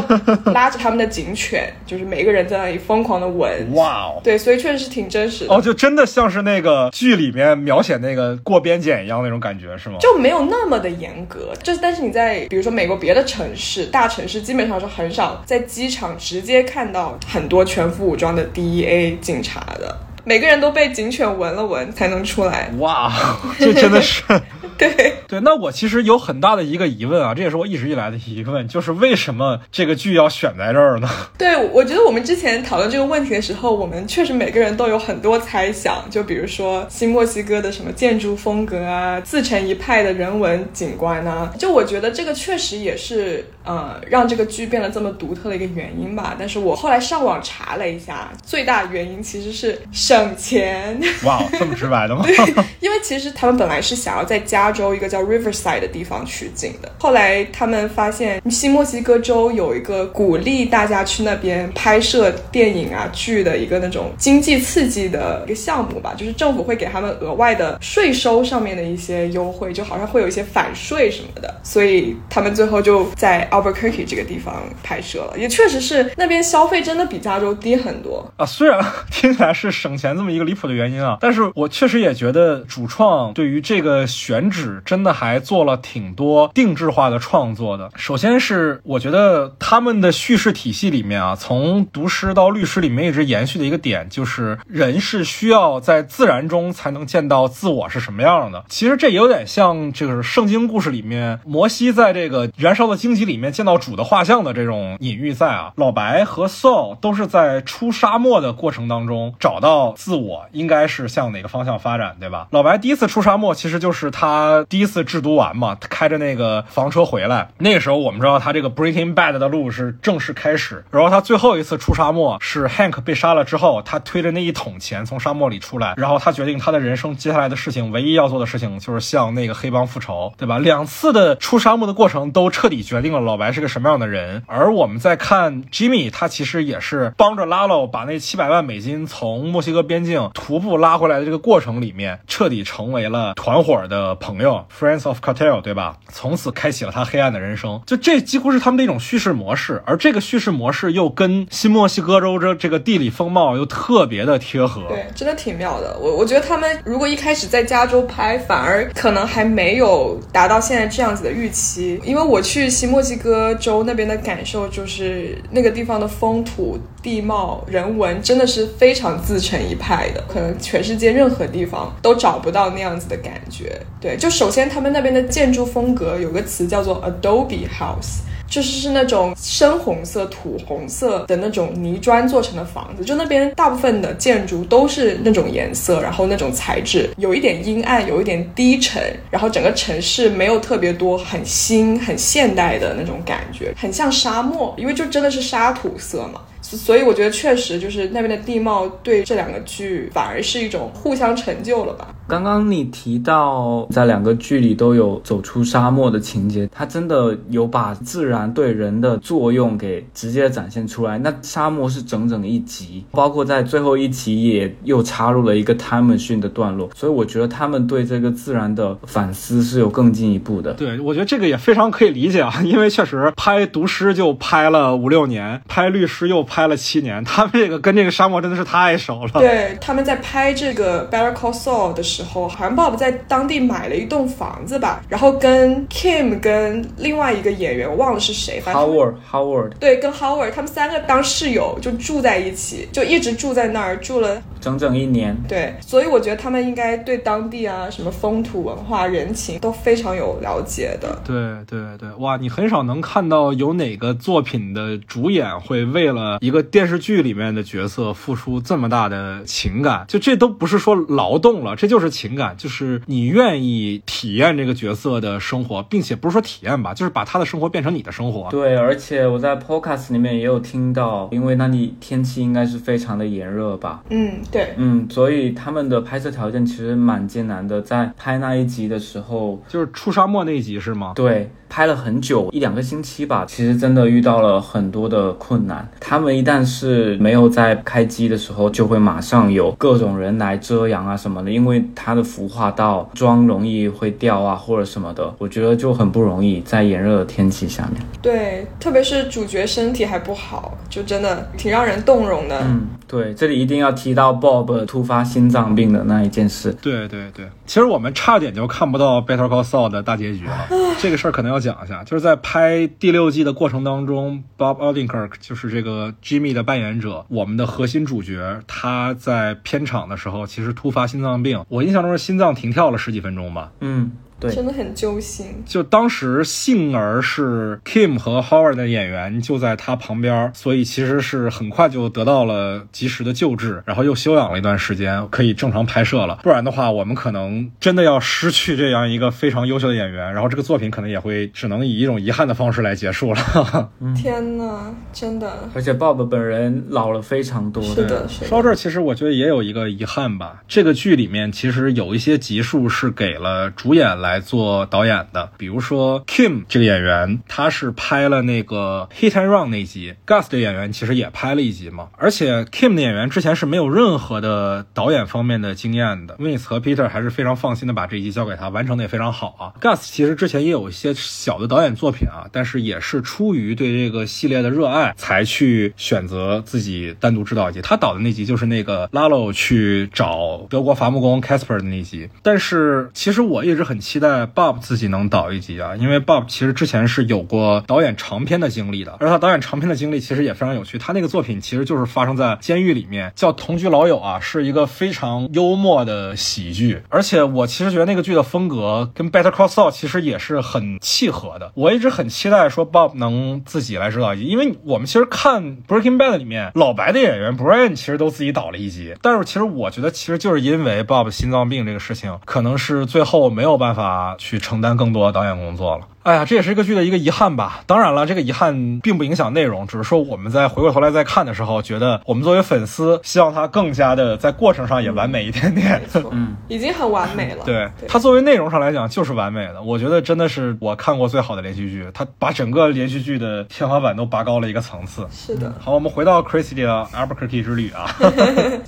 拉着他们的警犬，就是每个人在那里疯狂的闻。哇哦，对，所以确实是挺真实的。哦，就真的像是那个剧里面描写那个过边检一样那种感觉，是吗？就没有那么的严格，就是但是你在比如说美国别的城市、大城市，基本上是很少在机场直接看到很多全副武装的 DEA 警察的，每个人都被警犬闻了闻才能出来。哇，这真的是。*laughs* 对对，那我其实有很大的一个疑问啊，这也是我一直以来的疑问，就是为什么这个剧要选在这儿呢？*laughs* 对，我觉得我们之前讨论这个问题的时候，我们确实每个人都有很多猜想，就比如说新墨西哥的什么建筑风格啊，自成一派的人文景观啊，就我觉得这个确实也是呃让这个剧变得这么独特的一个原因吧。但是我后来上网查了一下，最大原因其实是省钱。哇，这么直白的吗？*laughs* 因为其实他们本来是想要在加州一个叫 Riverside 的地方取景的，后来他们发现新墨西哥州有一个鼓励大家去那边拍摄电影啊剧的一个那种经济刺激的一个项目吧，就是政府会给他们额外的税收上面的一些优惠，就好像会有一些反税什么的，所以他们最后就在 Albuquerque 这个地方拍摄了，也确实是那边消费真的比加州低很多啊。虽然听起来是省前这么一个离谱的原因啊，但是我确实也觉得主创对于这个选址。真的还做了挺多定制化的创作的。首先是我觉得他们的叙事体系里面啊，从读诗到律师里面一直延续的一个点，就是人是需要在自然中才能见到自我是什么样的。其实这有点像这个圣经故事里面摩西在这个燃烧的荆棘里面见到主的画像的这种隐喻在啊。老白和 Saul 都是在出沙漠的过程当中找到自我应该是向哪个方向发展，对吧？老白第一次出沙漠其实就是他。第一次制毒完嘛，他开着那个房车回来。那个时候我们知道他这个 Breaking Bad 的路是正式开始。然后他最后一次出沙漠是 Hank 被杀了之后，他推着那一桶钱从沙漠里出来。然后他决定他的人生接下来的事情，唯一要做的事情就是向那个黑帮复仇，对吧？两次的出沙漠的过程都彻底决定了老白是个什么样的人。而我们在看 Jimmy，他其实也是帮着 Lalo 把那七百万美金从墨西哥边境徒步拉回来的这个过程里面，彻底成为了团伙的朋友。Friends of Cartel，对吧？从此开启了他黑暗的人生。就这几乎是他们的一种叙事模式，而这个叙事模式又跟新墨西哥州这这个地理风貌又特别的贴合。对，真的挺妙的。我我觉得他们如果一开始在加州拍，反而可能还没有达到现在这样子的预期。因为我去新墨西哥州那边的感受就是，那个地方的风土地貌、人文真的是非常自成一派的，可能全世界任何地方都找不到那样子的感觉。对，就首先他们那边的建筑风格有个词叫做 Adobe House，就是是那种深红色、土红色的那种泥砖做成的房子。就那边大部分的建筑都是那种颜色，然后那种材质有一点阴暗，有一点低沉，然后整个城市没有特别多很新、很现代的那种感觉，很像沙漠，因为就真的是沙土色嘛。所以我觉得确实就是那边的地貌对这两个剧反而是一种互相成就了吧。刚刚你提到在两个剧里都有走出沙漠的情节，它真的有把自然对人的作用给直接展现出来。那沙漠是整整一集，包括在最后一集也又插入了一个 time machine 的段落，所以我觉得他们对这个自然的反思是有更进一步的。对，我觉得这个也非常可以理解啊，因为确实拍毒师就拍了五六年，拍律师又拍了七年，他们这个跟这个沙漠真的是太熟了。对，他们在拍这个 Better Call Saul 的时候，好像 Bob 在当地买了一栋房子吧，然后跟 Kim 跟另外一个演员我忘了是谁，Howard Howard 对，跟 Howard 他们三个当室友就住在一起，就一直住在那儿住了。整整一年，对，所以我觉得他们应该对当地啊什么风土文化、人情都非常有了解的。对对对，哇，你很少能看到有哪个作品的主演会为了一个电视剧里面的角色付出这么大的情感，就这都不是说劳动了，这就是情感，就是你愿意体验这个角色的生活，并且不是说体验吧，就是把他的生活变成你的生活。对，而且我在 Podcast 里面也有听到，因为那里天气应该是非常的炎热吧。嗯，对，嗯，所以他们的拍摄条件其实蛮艰难的，在拍那一集的时候，就是出沙漠那一集是吗？对，拍了很久，一两个星期吧。其实真的遇到了很多的困难。他们一旦是没有在开机的时候，就会马上有各种人来遮阳啊什么的，因为它的服化道妆容易会掉啊或者什么的，我觉得就很不容易在炎热的天气下面。对，特别是主角身体还不好，就真的挺让人动容的。嗯，对，这里一定要提到 Bob 突发心脏病的那一件事。对对对，其实我们差点就看不到《Better Call Saul》的大结局了。这个事儿可能要讲一下，就是在拍第六季的过程当中，Bob Odenkirk 就是这个 Jimmy 的扮演者，我们的核心主角，他在片场的时候其实突发心脏病，我印象中是心脏停跳了十几分钟吧。嗯，对，真的很揪心。就当时幸而是 Kim 和 Howard 的演员就在他旁边，所以其实是很快就得到了及时的救治，然后又休养了一段时间，可以正常拍摄了。不然的话，我们可能真的要失去这样一个非常优秀的演员，然后这个作品可能也会只能以一种遗憾的方式来结束了。*laughs* 天呐，真的而且 Bob 本人老了非常多。是的，是的。说到这儿，其实我觉得也有一个遗憾吧。这个剧里面其实有一些集数是给了主演来来做导演的，比如说 Kim 这个演员，他是拍了那个 Hit and Run 那集，Gus 这演员其实也拍了一集嘛。而且 Kim 的演员之前是没有任何的导演方面的经验的，Vince 和 Peter 还是非常放心的把这一集交给他，完成的也非常好啊。Gus 其实之前也有一些小的导演作品啊，但是也是出于对这个系列的热爱，才去选择自己单独指导一集。他导的那集就是那个 Lalo 去找德国伐木工 Casper 的那集。但是其实我一直很期期待 Bob 自己能导一集啊，因为 Bob 其实之前是有过导演长片的经历的，而他导演长片的经历其实也非常有趣。他那个作品其实就是发生在监狱里面，叫《同居老友》啊，是一个非常幽默的喜剧。而且我其实觉得那个剧的风格跟 Better Call Saul 其实也是很契合的。我一直很期待说 Bob 能自己来指导一集，因为我们其实看 Breaking Bad 里面老白的演员 Brian 其实都自己导了一集，但是其实我觉得其实就是因为 Bob 心脏病这个事情，可能是最后没有办法啊去承担更多导演工作了。哎呀，这也是一个剧的一个遗憾吧。当然了，这个遗憾并不影响内容，只是说我们在回过头来再看的时候，觉得我们作为粉丝，希望它更加的在过程上也完美一点点。没错，嗯，已经很完美了。对它作为内容上来讲就是完美的，我觉得真的是我看过最好的连续剧，它把整个连续剧的天花板都拔高了一个层次。是的，好，我们回到 Crazy 的 Albuquerque 之旅啊。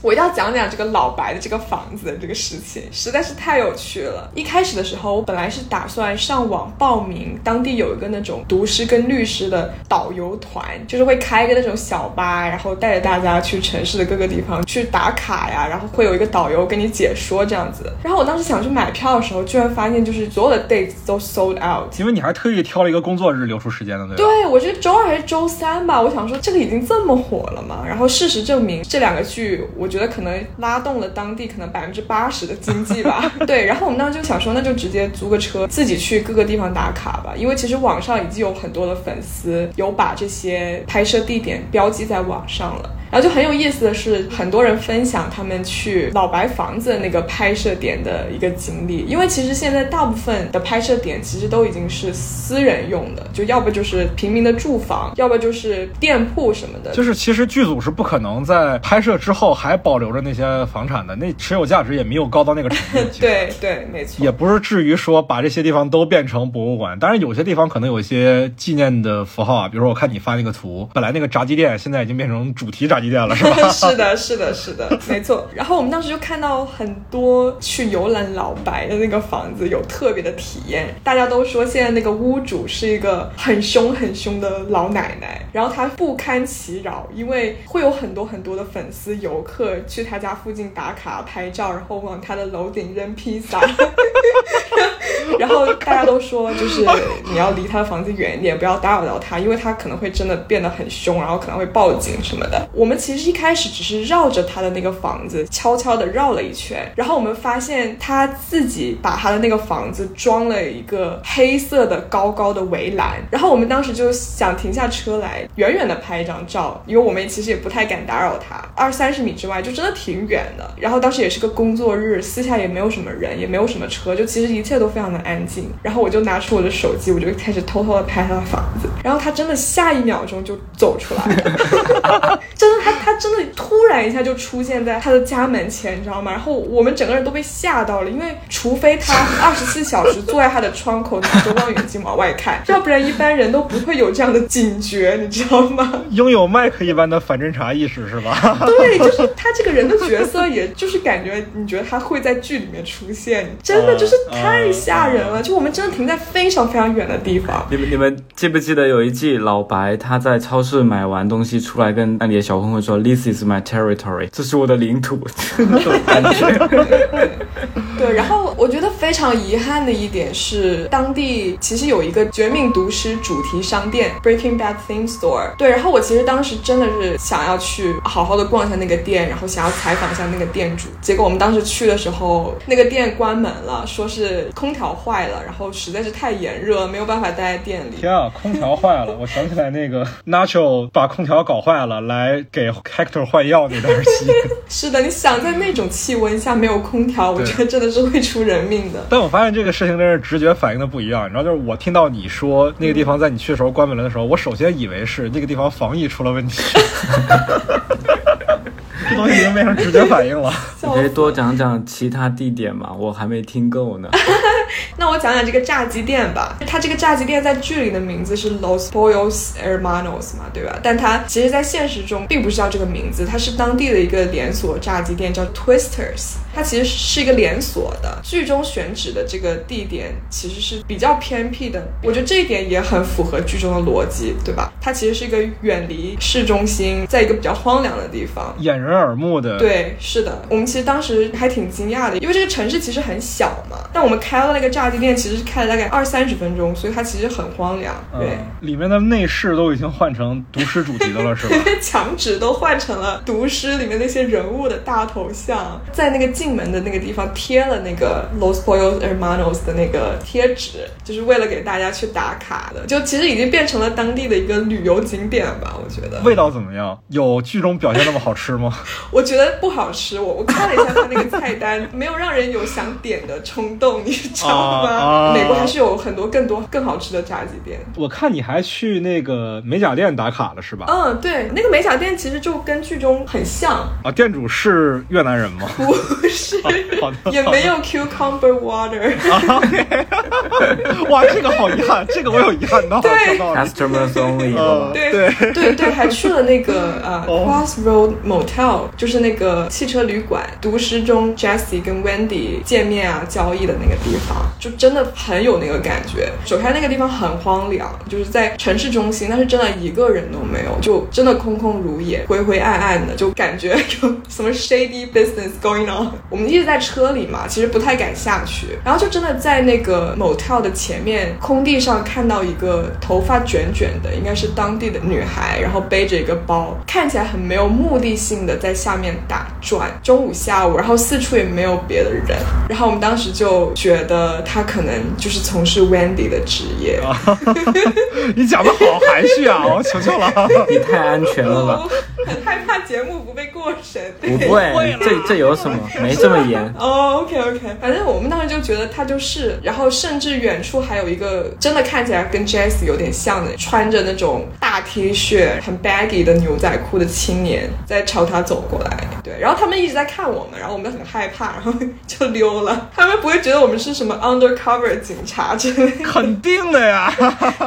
我要讲讲这个老白的这个房子的这个事情，实在是太有趣了。一开始的时候，我本来是打算上网报名，当地有一个那种读诗跟律师的导游团，就是会开一个那种小巴，然后带着大家去城市的各个地方去打卡呀，然后会有一个导游跟你解说这样子。然后我当时想去买票的时候，居然发现就是所有 *laughs* 的 dates 都 sold out。因为你还特意挑了一个工作日留出时间的，对吧？对，我觉得周二还是周三吧，我想说这个已经这么火了嘛。然后事实证明，这两个剧我觉得可能拉动了当地可能百分之八十的经济吧。*laughs* 对，然后我们当时就想说，那就直接租个车，自己去各个地方打卡吧。因为其实网上已经有很多的粉丝有把这些拍摄地点标记在网上了。然后就很有意思的是，很多人分享他们去老白房子的那个拍摄点的一个经历，因为其实现在大部分的拍摄点其实都已经是私人用的，就要不就是平民的住房，要不就是店铺什么的。就是其实剧组是不可能在拍摄之后还保留着那些房产的，那持有价值也没有高到那个程度。*laughs* 对对，没错。也不是至于说把这些地方都变成博物馆，当然有些地方可能有一些纪念的符号啊，比如说我看你发那个图，本来那个炸鸡店现在已经变成主题炸鸡店了，是吧？*laughs* 是的，是的，是的，没错。*laughs* 然后我们当时就看到很多去游览老白的那个房子有特别的体验，大家都说现在那个屋主是一个很凶很凶的老奶奶，然后她不堪其扰，因为会有很多很多的粉丝游客去她家附近打卡拍照，然后往她的楼顶扔披萨。*laughs* 然后大家都说，就是你要离他的房子远一点，不要打扰到他，因为他可能会真的变得很凶，然后可能会报警什么的。我们其实一开始只是绕着他的那个房子悄悄的绕了一圈，然后我们发现他自己把他的那个房子装了一个黑色的高高的围栏，然后我们当时就想停下车来，远远的拍一张照，因为我们其实也不太敢打扰他，二三十米之外就真的挺远的。然后当时也是个工作日，私下也没有什么人，也没有什么车，就其实一切都非常的安静。然后我就拿出我的手机，我就开始偷偷的拍他的房子。然后他真的下一秒钟就走出来了，*laughs* *laughs* *laughs* 真的他他真的突然一下就出现在他的家门前，你知道吗？然后我们整个人都被吓到了，因为除非他二十四小时坐在他的窗口拿着望远镜往外看，要不然一般人都不会有这样的警觉，你知道吗？*laughs* 拥有麦克一般的反侦查意识是吧？*laughs* 对，就是他这个人的角色，也就是感觉你觉得他会在剧里面出现，真的就是太吓人了。就我们真的停在非常非常远的地方。你们你们记不记得有一季老白他在超市买完东西出来，跟那里的小混混说：“This is my territory，这是我的领土。”这种感觉。对，然后我觉得非常遗憾的一点是，当地其实有一个《绝命毒师》主题商店 Breaking Bad Theme Store。对，然后我其实当时真的是想要去好好的逛一下那个店，然后想要采访一下那个店主。结果我们当时去的时候，那个店关门了，说是空调坏了，然后实在是太炎热，没有办法待在店里。天啊，空调坏了！我想起来那个 Nacho 把空调搞坏了，来给 Hector 换药那段戏。*laughs* 是的，你想在那种气温下没有空调，我觉得真的是会出人命的。但我发现这个事情真是直觉反应的不一样，你知道，就是我听到你说那个地方在你去的时候关门了的时候，我首先以为是那个地方防疫出了问题。*laughs* 这东西已经变成直觉反应 *laughs* 了。你可以多讲讲其他地点吗？我还没听够呢。*laughs* 那我讲讲这个炸鸡店吧。它这个炸鸡店在剧里的名字是 Los Pollos Hermanos 嘛，对吧？但它其实，在现实中并不是叫这个名字，它是当地的一个连锁炸鸡店，叫 Twisters。它其实是一个连锁的。剧中选址的这个地点其实是比较偏僻的，我觉得这一点也很符合剧中的逻辑，对吧？它其实是一个远离市中心，在一个比较荒凉的地方。掩人耳目的，对，是的，我们其实当时还挺惊讶的，因为这个城市其实很小嘛。但我们开到那个炸鸡店，其实是开了大概二三十分钟，所以它其实很荒凉。对，嗯，里面的内饰都已经换成毒师主题的了，是吧？*laughs* 墙纸都换成了毒师里面那些人物的大头像，在那个进门的那个地方贴了那个 Los Pollos Hermanos 的那个贴纸，就是为了给大家去打卡的。就其实已经变成了当地的一个旅游景点吧，我觉得。味道怎么样？有剧中表现那么好吃吗？我觉得不好吃，我我看了一下他那个菜单，*laughs* 没有让人有想点的冲动，你知道吗？啊美国还是有很多更多更好吃的炸鸡店。我看你还去那个美甲店打卡了，是吧？嗯，对，那个美甲店其实就跟剧中很像，啊，店主是越南人吗？*laughs* 不是，好的，也没有 cucumber water。*laughs* 哇，这个好遗憾，这个我有遗憾到，对？对对对对，还去了那个呃哦 Crossroad Motel，就是那个汽车旅馆，毒师中 Jesse 跟 Wendy 见面啊交易的那个地方，就真的很有那个感觉。首先那个地方很荒凉，就是在城市中心，但是真的一个人都没有，就真的空空如也，灰灰暗暗的，就感觉有 *laughs* 什么 shady business going on。我们一直在车里嘛，其实不太敢下去，然后就真的在那个 motel 的前面空地上看到一个头发卷卷的，应该是当地的女孩，然后背着一个包，看起来很没有目的性的在下面打转。中午、下午，然后四处也没有别的人，然后我们当时就觉得他可能就是从事 Wendy 的职业。*laughs* 你讲的好含蓄啊，我求求了。你太安全了吧？*laughs* 很害怕节目不被过审。不会，这这有什么？没这么严。*laughs* 哦，OK OK，反正我们当时就觉得他就是，然后甚至远处还有一个真的看起来跟 Jesse 有点像的，穿着那种大 T 恤、很 baggy 的牛仔裤的青年在朝他走过来。对，然后他们一直在看我们，然后我们很害怕，然后就溜了。他们不会觉得我们是什么 undercover 警察之类的？肯定的呀。*laughs*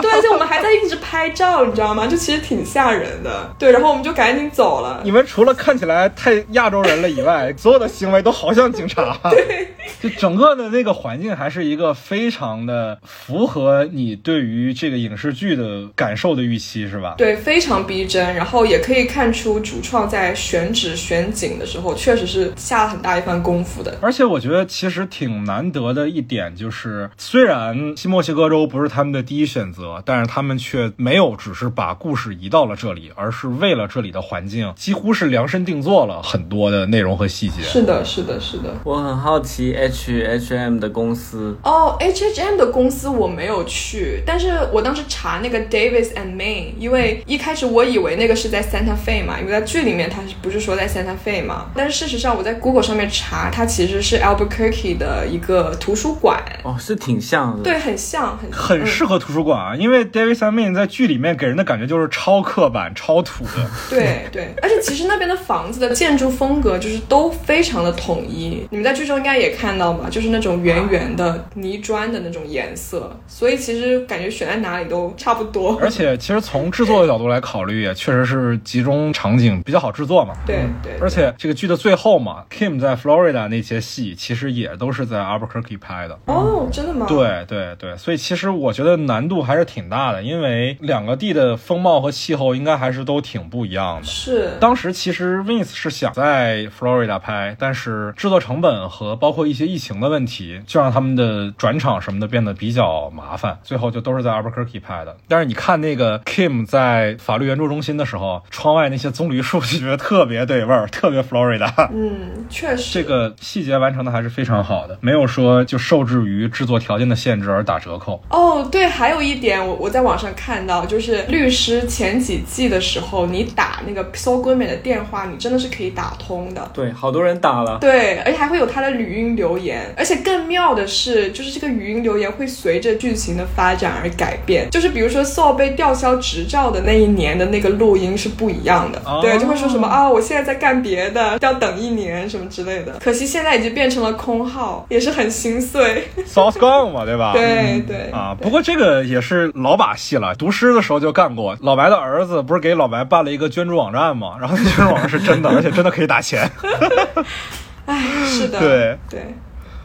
对，而且我们还在一直拍照，你知道吗？就其实挺吓人的。对，然后我们就赶紧走了。你们除了看起来太亚洲人了以外，*laughs* 所有的行为都好像警察。对，*laughs* 就整个的那个环境还是一个非常的符合你对于这个影视剧的感受的预期，是吧？对，非常逼真。然后也可以看出主创在选址选景的时候，确实是下了很大一番功夫的。而且我觉得其实挺难得的一点就是，虽然新墨西哥州不是他们的第一选择，但是他们却没有只是把故事移到了这里，而是为了这里的环境，几乎是量身定做了很多的内容和细节。是的，是的，是的。我很好奇 H H M 的公司哦，H H M 的公司我没有去，但是我当时查那个 Davis and Main，因为一开始我以为那个是在 Santa Fe 嘛，因为在剧里面他是不是说在 Santa Fe 嘛？但是事实上我在 Google 上面查，它其实是 Albuquerque 的一个图书馆。哦，是挺像的。对，很像，很很适合图书馆啊，因为 Davis and Main 在剧里面给人的感觉就是超刻板、超土的。*laughs* 对对，而且其实那边的房子的建筑风格就是都非常的统一。你们在剧中应该也看到吗，就是那种圆圆的泥砖的那种颜色，所以其实感觉选在哪里都差不多。而且其实从制作的角度来考虑，也确实是集中场景比较好制作嘛。对对。而且这个剧的最后嘛，Kim 在 Florida 那些戏其实也都是在 Albuquerque 拍的。哦，真的吗？对对对，所以其实我觉得难度还是挺大的，因为两个地的风貌和气候应该还是都挺不一样的。是。当时其实 Vince 是想在 Florida 拍，但是制作成本和包括一些疫情的问题，就让他们的转场什么的变得比较麻烦，最后就都是在 Albuquerque 拍的。但是你看那个 Kim 在法律援助中心的时候，窗外那些棕榈树就 *laughs* 觉得特别对味儿，特别 Florida。嗯，确实，这个细节完成的还是非常好的，没有说就受制于制作条件的限制而打折扣。哦，对，还有一点，我我在网上看到，就是律师前几季的时候，你打那个 So g o o d 的电话，你真的是可以打通的。对，好多人打了。对，而且还会有他的语音留言，而且更妙的是，就是这个语音留言会随着剧情的发展而改变。就是比如说 So 被吊销执照的那一年的那个录音是不一样的，对，就会说什么啊，我现在在干别的，要等一年什么之类的。可惜现在已经变成了空号，也是很心碎。So's gone 嘛，对吧？对对啊，不过这个也是老把戏了，读诗的时候就干过。老白的儿子不是给老白办了一个捐助网站嘛？然后那捐助网站是真的，而且真的可以打钱。*laughs* 哎，是的，对对。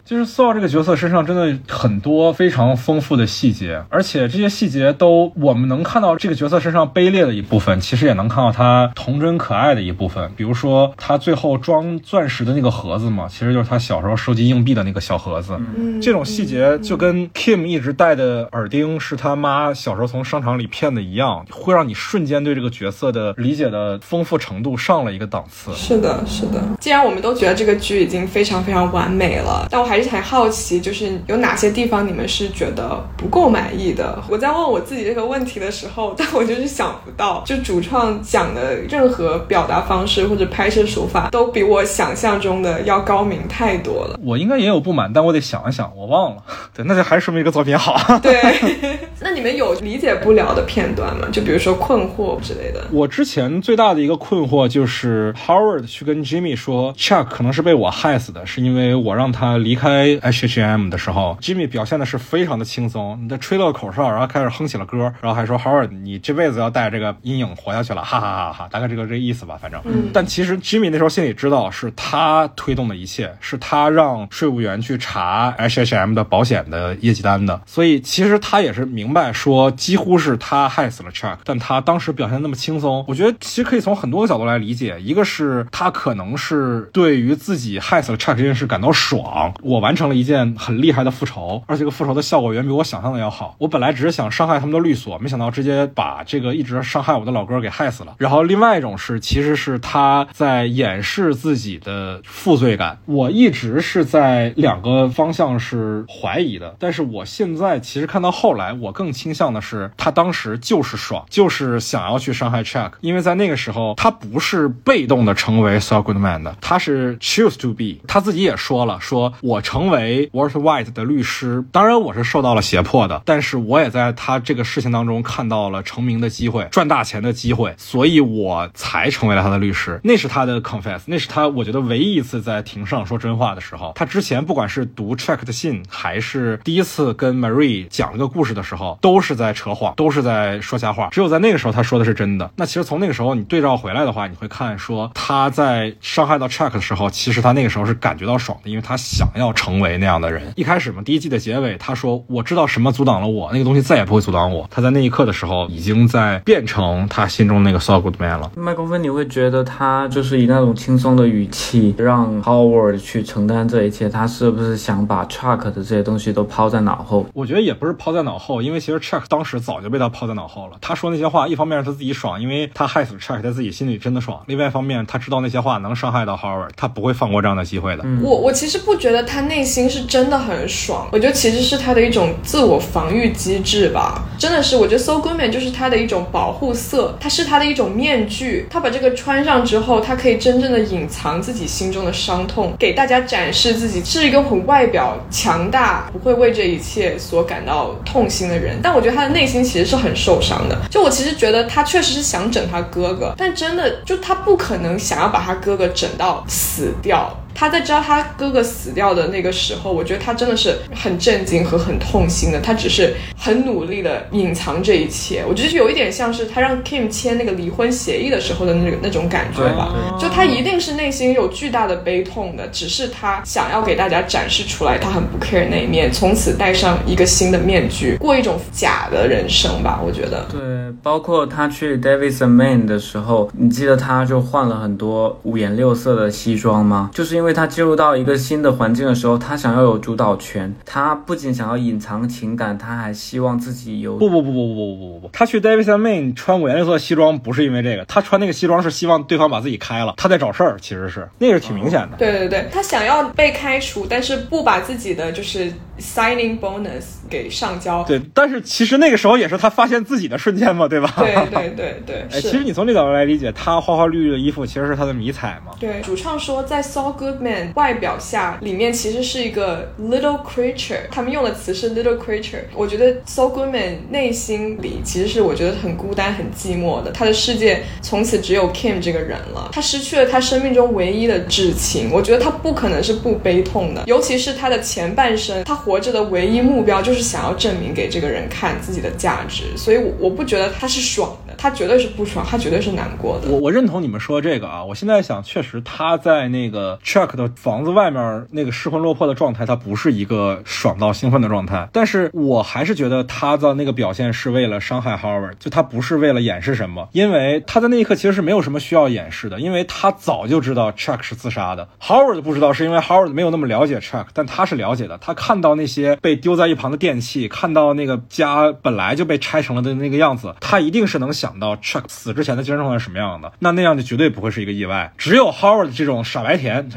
就是苏奥这个角色身上真的很多非常丰富的细节，而且这些细节都我们能看到这个角色身上卑劣的一部分，其实也能看到他童真可爱的一部分。比如说他最后装钻石的那个盒子嘛，其实就是他小时候收集硬币的那个小盒子。嗯这种细节就跟 Kim 一直戴的耳钉是他妈小时候从商场里骗的一样，会让你瞬间对这个角色的理解的丰富程度上了一个档次。是的，是的。既然我们都觉得这个剧已经非常非常完美了，但我还是很好奇，就是有哪些地方你们是觉得不够满意的？我在问我自己这个问题的时候，*laughs* 但我就是想不到，就主创讲的任何表达方式或者拍摄手法，都比我想象中的要高明太多了。我应该也有不满，但我得想一想，我忘了。对，那就还是说明一个作品好。*laughs* 对，*laughs* 那你们有理解不了的片段吗？就比如说困惑之类的。我之前最大的一个困惑就是 Howard 去跟 Jimmy 说，Chuck 可能是被我害死的，是因为我让他离开。H H M 的时候，Jimmy 表现的是非常的轻松，你吹了个口哨，然后开始哼起了歌，然后还说 Howard，你这辈子要带这个阴影活下去了，哈哈哈哈，大概这个这意思吧，反正。但其实 Jimmy 那时候心里知道，是他推动的一切，是他让税务员去查 H H M 的保险的业绩单的，所以其实他也是明白说，几乎是他害死了 Chuck，但他当时表现那么轻松，我觉得其实可以从很多个角度来理解，一个是他可能是对于自己害死了 Chuck 这件事感到爽，我我完成了。一件很厉害的复仇，而且这个复仇的效果远比我想象的要好。我本来只是想伤害他们的律所，没想到直接把这个一直伤害我的老哥给害死了。然后另外一种是，其实是他在掩饰自己的负罪感。我一直是在两个方向是怀疑的，但是我现在其实看到后来，我更倾向的是，他当时就是爽，就是想要去伤害 Chuck，因为在那个时候他不是被动的成为 Saul Goodman 的，他是 choose to be。他自己也说了，说我成为 Walt White 的律师，当然我是受到了胁迫的，但是我也在他这个事情当中看到了成名的机会，赚大钱的机会，所以我才成为了他的律师。那是他的 confess，那是他我觉得唯一一次在庭上说真话的时候。他之前不管是读 Check 的信，还是第一次跟 Marie 讲这个故事的时候，都是在扯谎，都是在说瞎话。只有在那个时候，他说的是真的。那其实从那个时候你对照回来的话，你会看说他在伤害到 Check 的时候，其实他那个时候是感觉到爽的，因为他想要成为那样的人。一开始嘛，第一季的结尾，他说我知道什么阻挡了我，那个东西再也不会阻挡我。他在那一刻的时候，已经在变成他心中那个 Saul Goodman 了。麦克风，你会觉得他就是以那种轻松的语气让 Howard 去承担这一切，他是不是想把 Chuck 的这些东西都抛在脑后？我觉得也不是抛在脑后，因为其实 Chuck 当时早就被他抛在脑后了。他说那些话，一方面是他自己爽，因为他害死了 Chuck，他自己心里真的爽；另外一方面，他知道那些话能伤害到 Howard，他不会放过这样的机会的。我我其实不觉得他内心是真的很爽，我觉得其实是他的一种自我防御机制吧。真的是，我觉得 So Goodman 就是他的一种保护色，它是他的一种面具。他把这个穿上之后，他可以真正的隐藏自己心中的伤痛，给大家展示自己是一个很外表强大，不会为这一切所感到痛心的人。但我觉得他的内心其实是很受伤的。就我其实觉得他确实是想整他哥哥，但真的就他不可能想要把他哥哥整到死掉。他在知道他哥哥死掉的那个时候，我觉得他真的是很震惊和很痛心的。他只是很努力的隐藏这一切，我觉得有一点像是他让 Kim 签那个离婚协议的时候的那个那种感觉吧。就他一定是内心有巨大的悲痛的，只是他想要给大家展示出来他很不 care 那一面，从此戴上一个新的面具，过一种假的人生吧。我觉得。对，包括他去 Davidson Main 的时候，你记得他就换了很多五颜六色的西装吗？就是因为。因为他进入到一个新的环境的时候，他想要有主导权。他不仅想要隐藏情感，他还希望自己有。不不不不不不不不不，他去 David Main 穿五颜六色西装不是因为这个，他穿那个西装是希望对方把自己开了。他在找事儿，其实是那个是挺明显的。对对对，他想要被开除，但是不把自己的就是 signing bonus 给上交。对，但是其实那个时候也是他发现自己的瞬间嘛，对吧？对对对对。*laughs* 哎，其实你从这角度来理解，他花花绿绿的衣服其实是他的迷彩嘛。对，主唱说在 So Good。Man 外表下，里面其实是一个 little creature，他们用的词是 little creature。我觉得 So Goodman 内心里其实是我觉得很孤单、很寂寞的。他的世界从此只有 Kim 这个人了，他失去了他生命中唯一的至亲。我觉得他不可能是不悲痛的，尤其是他的前半生，他活着的唯一目标就是想要证明给这个人看自己的价值。所以，我我不觉得他是爽的，他绝对是不爽，他绝对是难过的。我我认同你们说这个啊，我现在想，确实他在那个 Chuck。的房子外面那个失魂落魄的状态，他不是一个爽到兴奋的状态。但是我还是觉得他的那个表现是为了伤害 Howard，就他不是为了掩饰什么，因为他在那一刻其实是没有什么需要掩饰的，因为他早就知道 Chuck 是自杀的。Howard 不知道，是因为 Howard 没有那么了解 Chuck，但他是了解的。他看到那些被丢在一旁的电器，看到那个家本来就被拆成了的那个样子，他一定是能想到 Chuck 死之前的精神状态是什么样的。那那样就绝对不会是一个意外。只有 Howard 这种傻白甜，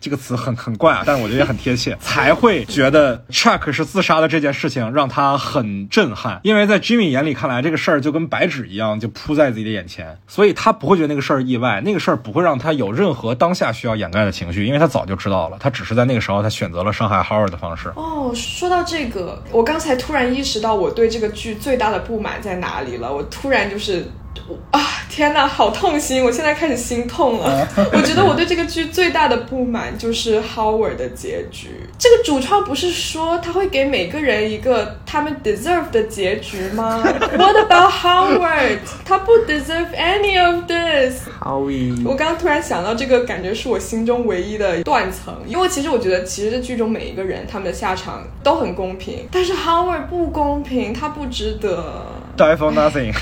这个词很很怪啊，但是我觉得也很贴切，才会觉得 Chuck 是自杀的这件事情让他很震撼，因为在 Jimmy 眼里看来，这个事儿就跟白纸一样，就铺在自己的眼前，所以他不会觉得那个事儿意外，那个事儿不会让他有任何当下需要掩盖的情绪，因为他早就知道了，他只是在那个时候他选择了伤害 Howard 的方式。哦，说到这个，我刚才突然意识到我对这个剧最大的不满在哪里了，我突然就是。啊天哪，好痛心！我现在开始心痛了。*laughs* 我觉得我对这个剧最大的不满就是 Howard 的结局。这个主创不是说他会给每个人一个他们 deserve 的结局吗？What about Howard？*laughs* 他不 deserve any of this。Howie，我刚刚突然想到这个，感觉是我心中唯一的断层。因为其实我觉得，其实这剧中每一个人他们的下场都很公平，但是 Howard 不公平，他不值得。Die for nothing。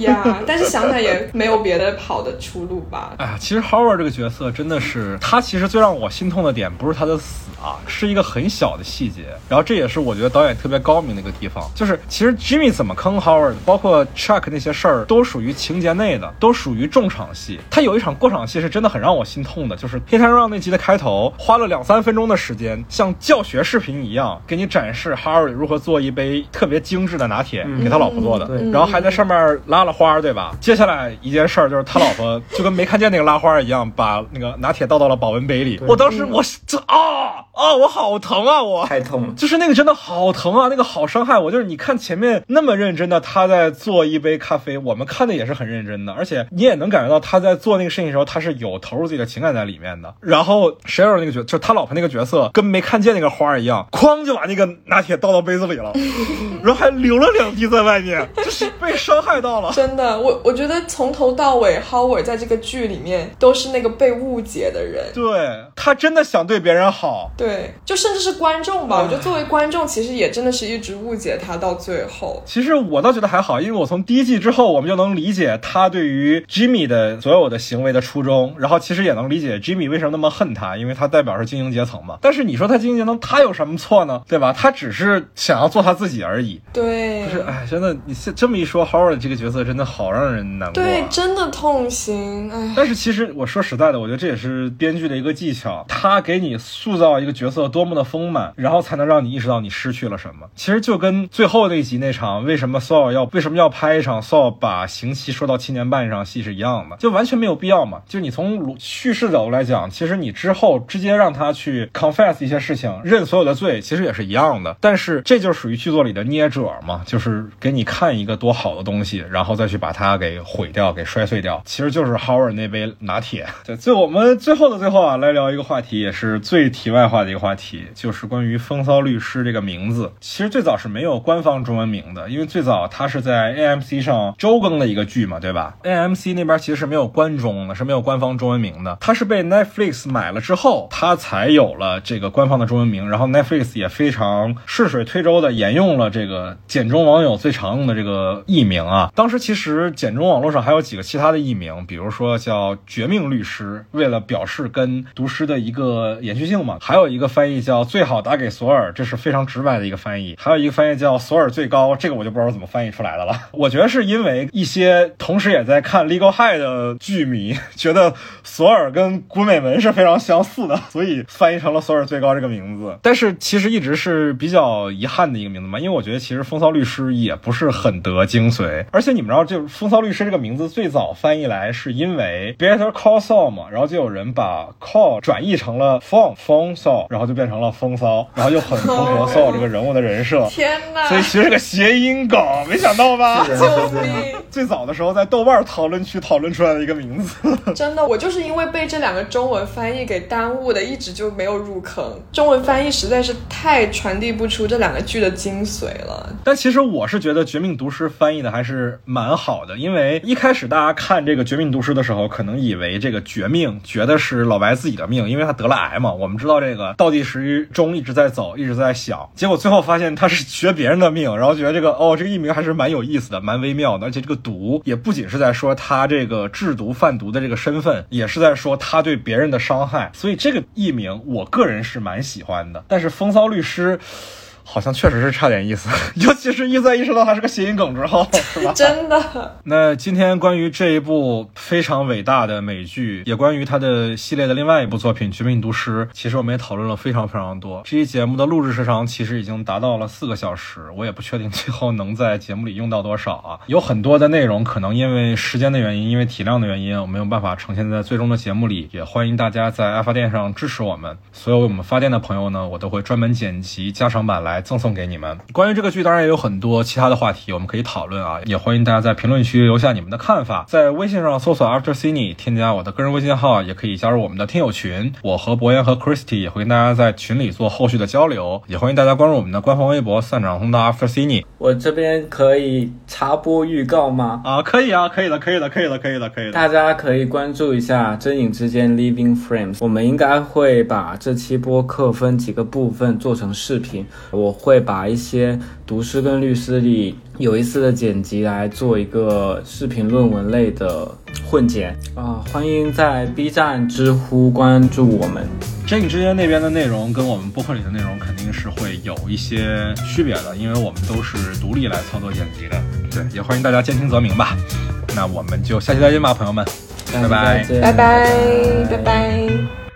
呀，但是想想也没有别的好的出路吧。哎呀，其实 Howard 这个角色真的是，他其实最让我心痛的点不是他的死啊，是一个很小的细节。然后这也是我觉得导演特别高明的一个地方，就是其实 Jimmy 怎么坑 Howard，包括 Chuck 那些事儿，都属于情节内的，都属于重场戏。他有一场过场戏是真的很让我心痛的，就是《黑山 Run》那集的开头，花了两三分钟的时间，像教学视频一样给你展示 Howard 如何做一杯特别精致的拿铁，给他老婆做的，对然后还在上面拉了花，对吧？接下来一件事儿就是他老婆 *laughs* 就跟没看见那个拉花一样，把那个拿铁倒到了保温杯里。我当时我这啊啊，我好疼啊！我太疼了。就是那个真的好疼啊，那个好伤害我。就是你看前面那么认真的他在做一杯咖啡，我们看的也是很认真的，而且你也能感觉到他在做那个事情的时候，他是有投入自己的情感在里面的。然后 Sheryl 那个角，就是他老婆那个角色，跟没看见那个花儿一样，哐就把那个拿铁倒到杯子里了，*laughs* 然后还流了两滴在外面，就是被伤害到了。真的，我我觉得从头到尾，Howard 在这个剧里面都是那个被误解的人。对他真的想对别人好，对，就甚至是观众吧，我觉得作为观众，其实也真的是一直误解他到最后。其实我倒觉得还好，因为我从第一季之后，我们就能理解他对于 Jimmy 的所有的行为的初衷，然后其实也能理解 Jimmy 为什么那么恨他，因为他代表是精英阶层嘛。但是你说他精英阶层，他有什么错呢？对吧？他只是想要做他自己而已。对，就是哎，真的，你这这么一说，Howard 这个角色真的好让人难过、啊。对，真的痛心，哎。但是其实我说实在的，我觉得这也是编剧的一个技巧，他给你塑造一个角色多么的丰满，然后才能让你意识到你失去了什么。其实就跟最后那一集那场为什么 Saul 要为什么要拍一场 Saul 把刑期说到七年半这场戏是一样的，就完全没有必要嘛。就你从叙事角度来讲，其实你之后直接让他去 confess 一些事情，认所有的罪，其实也是一样的。但是这就属于剧作里的捏褶嘛，就是给你看一个多好的东西，然后再去把它给毁掉、给摔碎掉，其实就是 Howard 那杯拿铁。对，最我们最后的最后啊，来聊一个话题，也是最题外话的一个话题，就是关于风骚律师这个名字。其实最早是没有官方中文名的，因为最早它是在 AMC 上周更的一个剧嘛，对吧？AMC 那边其实是没有官中的，是没有官方中文名的。它是被 Netflix 买了之后，它才有了这个官方的中文名。然后 Netflix 也非常顺水推舟的沿用了这个简中网友最常用的这个艺名啊。当时其实简中网络上还有几个其他的艺名，比如说叫“绝命律师”，为了表示跟毒师的一个延续性嘛。还有一个翻译叫“最好打给索尔”，这是非常直白的一个翻译。还有一个翻译叫“索尔最高”，这个我就不知道怎么翻译出来的了。*laughs* 我觉得是因为一些同时也在看《Legal High》的剧迷觉得索尔跟古美门是非常相似的，*laughs* 所以翻译成了索尔最高这个名字。但是其实一直是比较遗憾的一个名字嘛，因为我觉得其实风骚律师也不是很得精髓。而且你们知道，就是风骚律师这个名字最早翻译来是因为 Better Call Saul 嘛，然后就有人把 call 转译成了 phone phone Saul，然后就变成了风骚，然后就很符合 Saul 这个人物的人设。*laughs* 天哪！所以其实是个谐音梗，没想到吧？*laughs* 是！最早的时候在豆瓣讨论区讨论出来的一个名字。*laughs* 真的，我就是因为被这两个中文翻译给耽误的，一直就没有入坑。中文翻译实在是太传递不出这两个剧的精髓了。但其实我是觉得《绝命毒师》翻译的还是蛮好的，因为一开始大家看这个《绝命毒师》的时候，可能以为这个绝命绝的是老白自己的命，因为他得了癌嘛。我们知道这个倒计时钟一直在走，一直在响，结果最后发现他是绝别人的命，然后觉得这个哦，这个译名还是蛮有意思的，蛮微妙的，而且这个毒也不仅是在说他这个制毒贩毒的这个身份，也是在说他对别人的伤害，所以这个译名我个人是蛮喜欢的。但是风骚律师。好像确实是差点意思，*laughs* 尤其是一在意识到它是个谐音梗之后，是吧？*laughs* 真的，那今天关于这一部非常伟大的美剧，也关于它的系列的另外一部作品《绝命毒师》，其实我们也讨论了非常非常多。这期节目的录制时长其实已经达到了四个小时，我也不确定最后能在节目里用到多少啊。有很多的内容可能因为时间的原因，因为体量的原因，我没有办法呈现在最终的节目里。也欢迎大家在爱发电上支持我们。所有我们发电的朋友呢，我都会专门剪辑加长版来赠送给你们。关于这个剧，当然也有很多其他的话题我们可以讨论啊，也欢迎大家在评论区留下你们的看法。在微信上搜索 After Cine，添加我的个人微信号，也可以加入我们的听友群。我和博言和 Christy 也会跟大家在群里做后续的交流，也欢迎大家关注我们的官方微博“散场通道 After Cine”。我这边可以插播预告吗？啊，可以啊，可以了，可以了，可以了，可以了，可以了。大家可以关注一下《真影之间 Living Frames》，我们应该会把这期播客分几个部分做成视频。我我会把一些读诗跟律诗里有意思的剪辑来做一个视频论文类的混剪啊、欢迎在 B 站、知乎关注我们。真影之间那边的内容跟我们播客里的内容肯定是会有一些区别的，因为我们都是独立来操作剪辑的。对，也欢迎大家兼听则明吧。那我们就下期再见吧，朋友们，拜拜拜拜，拜拜。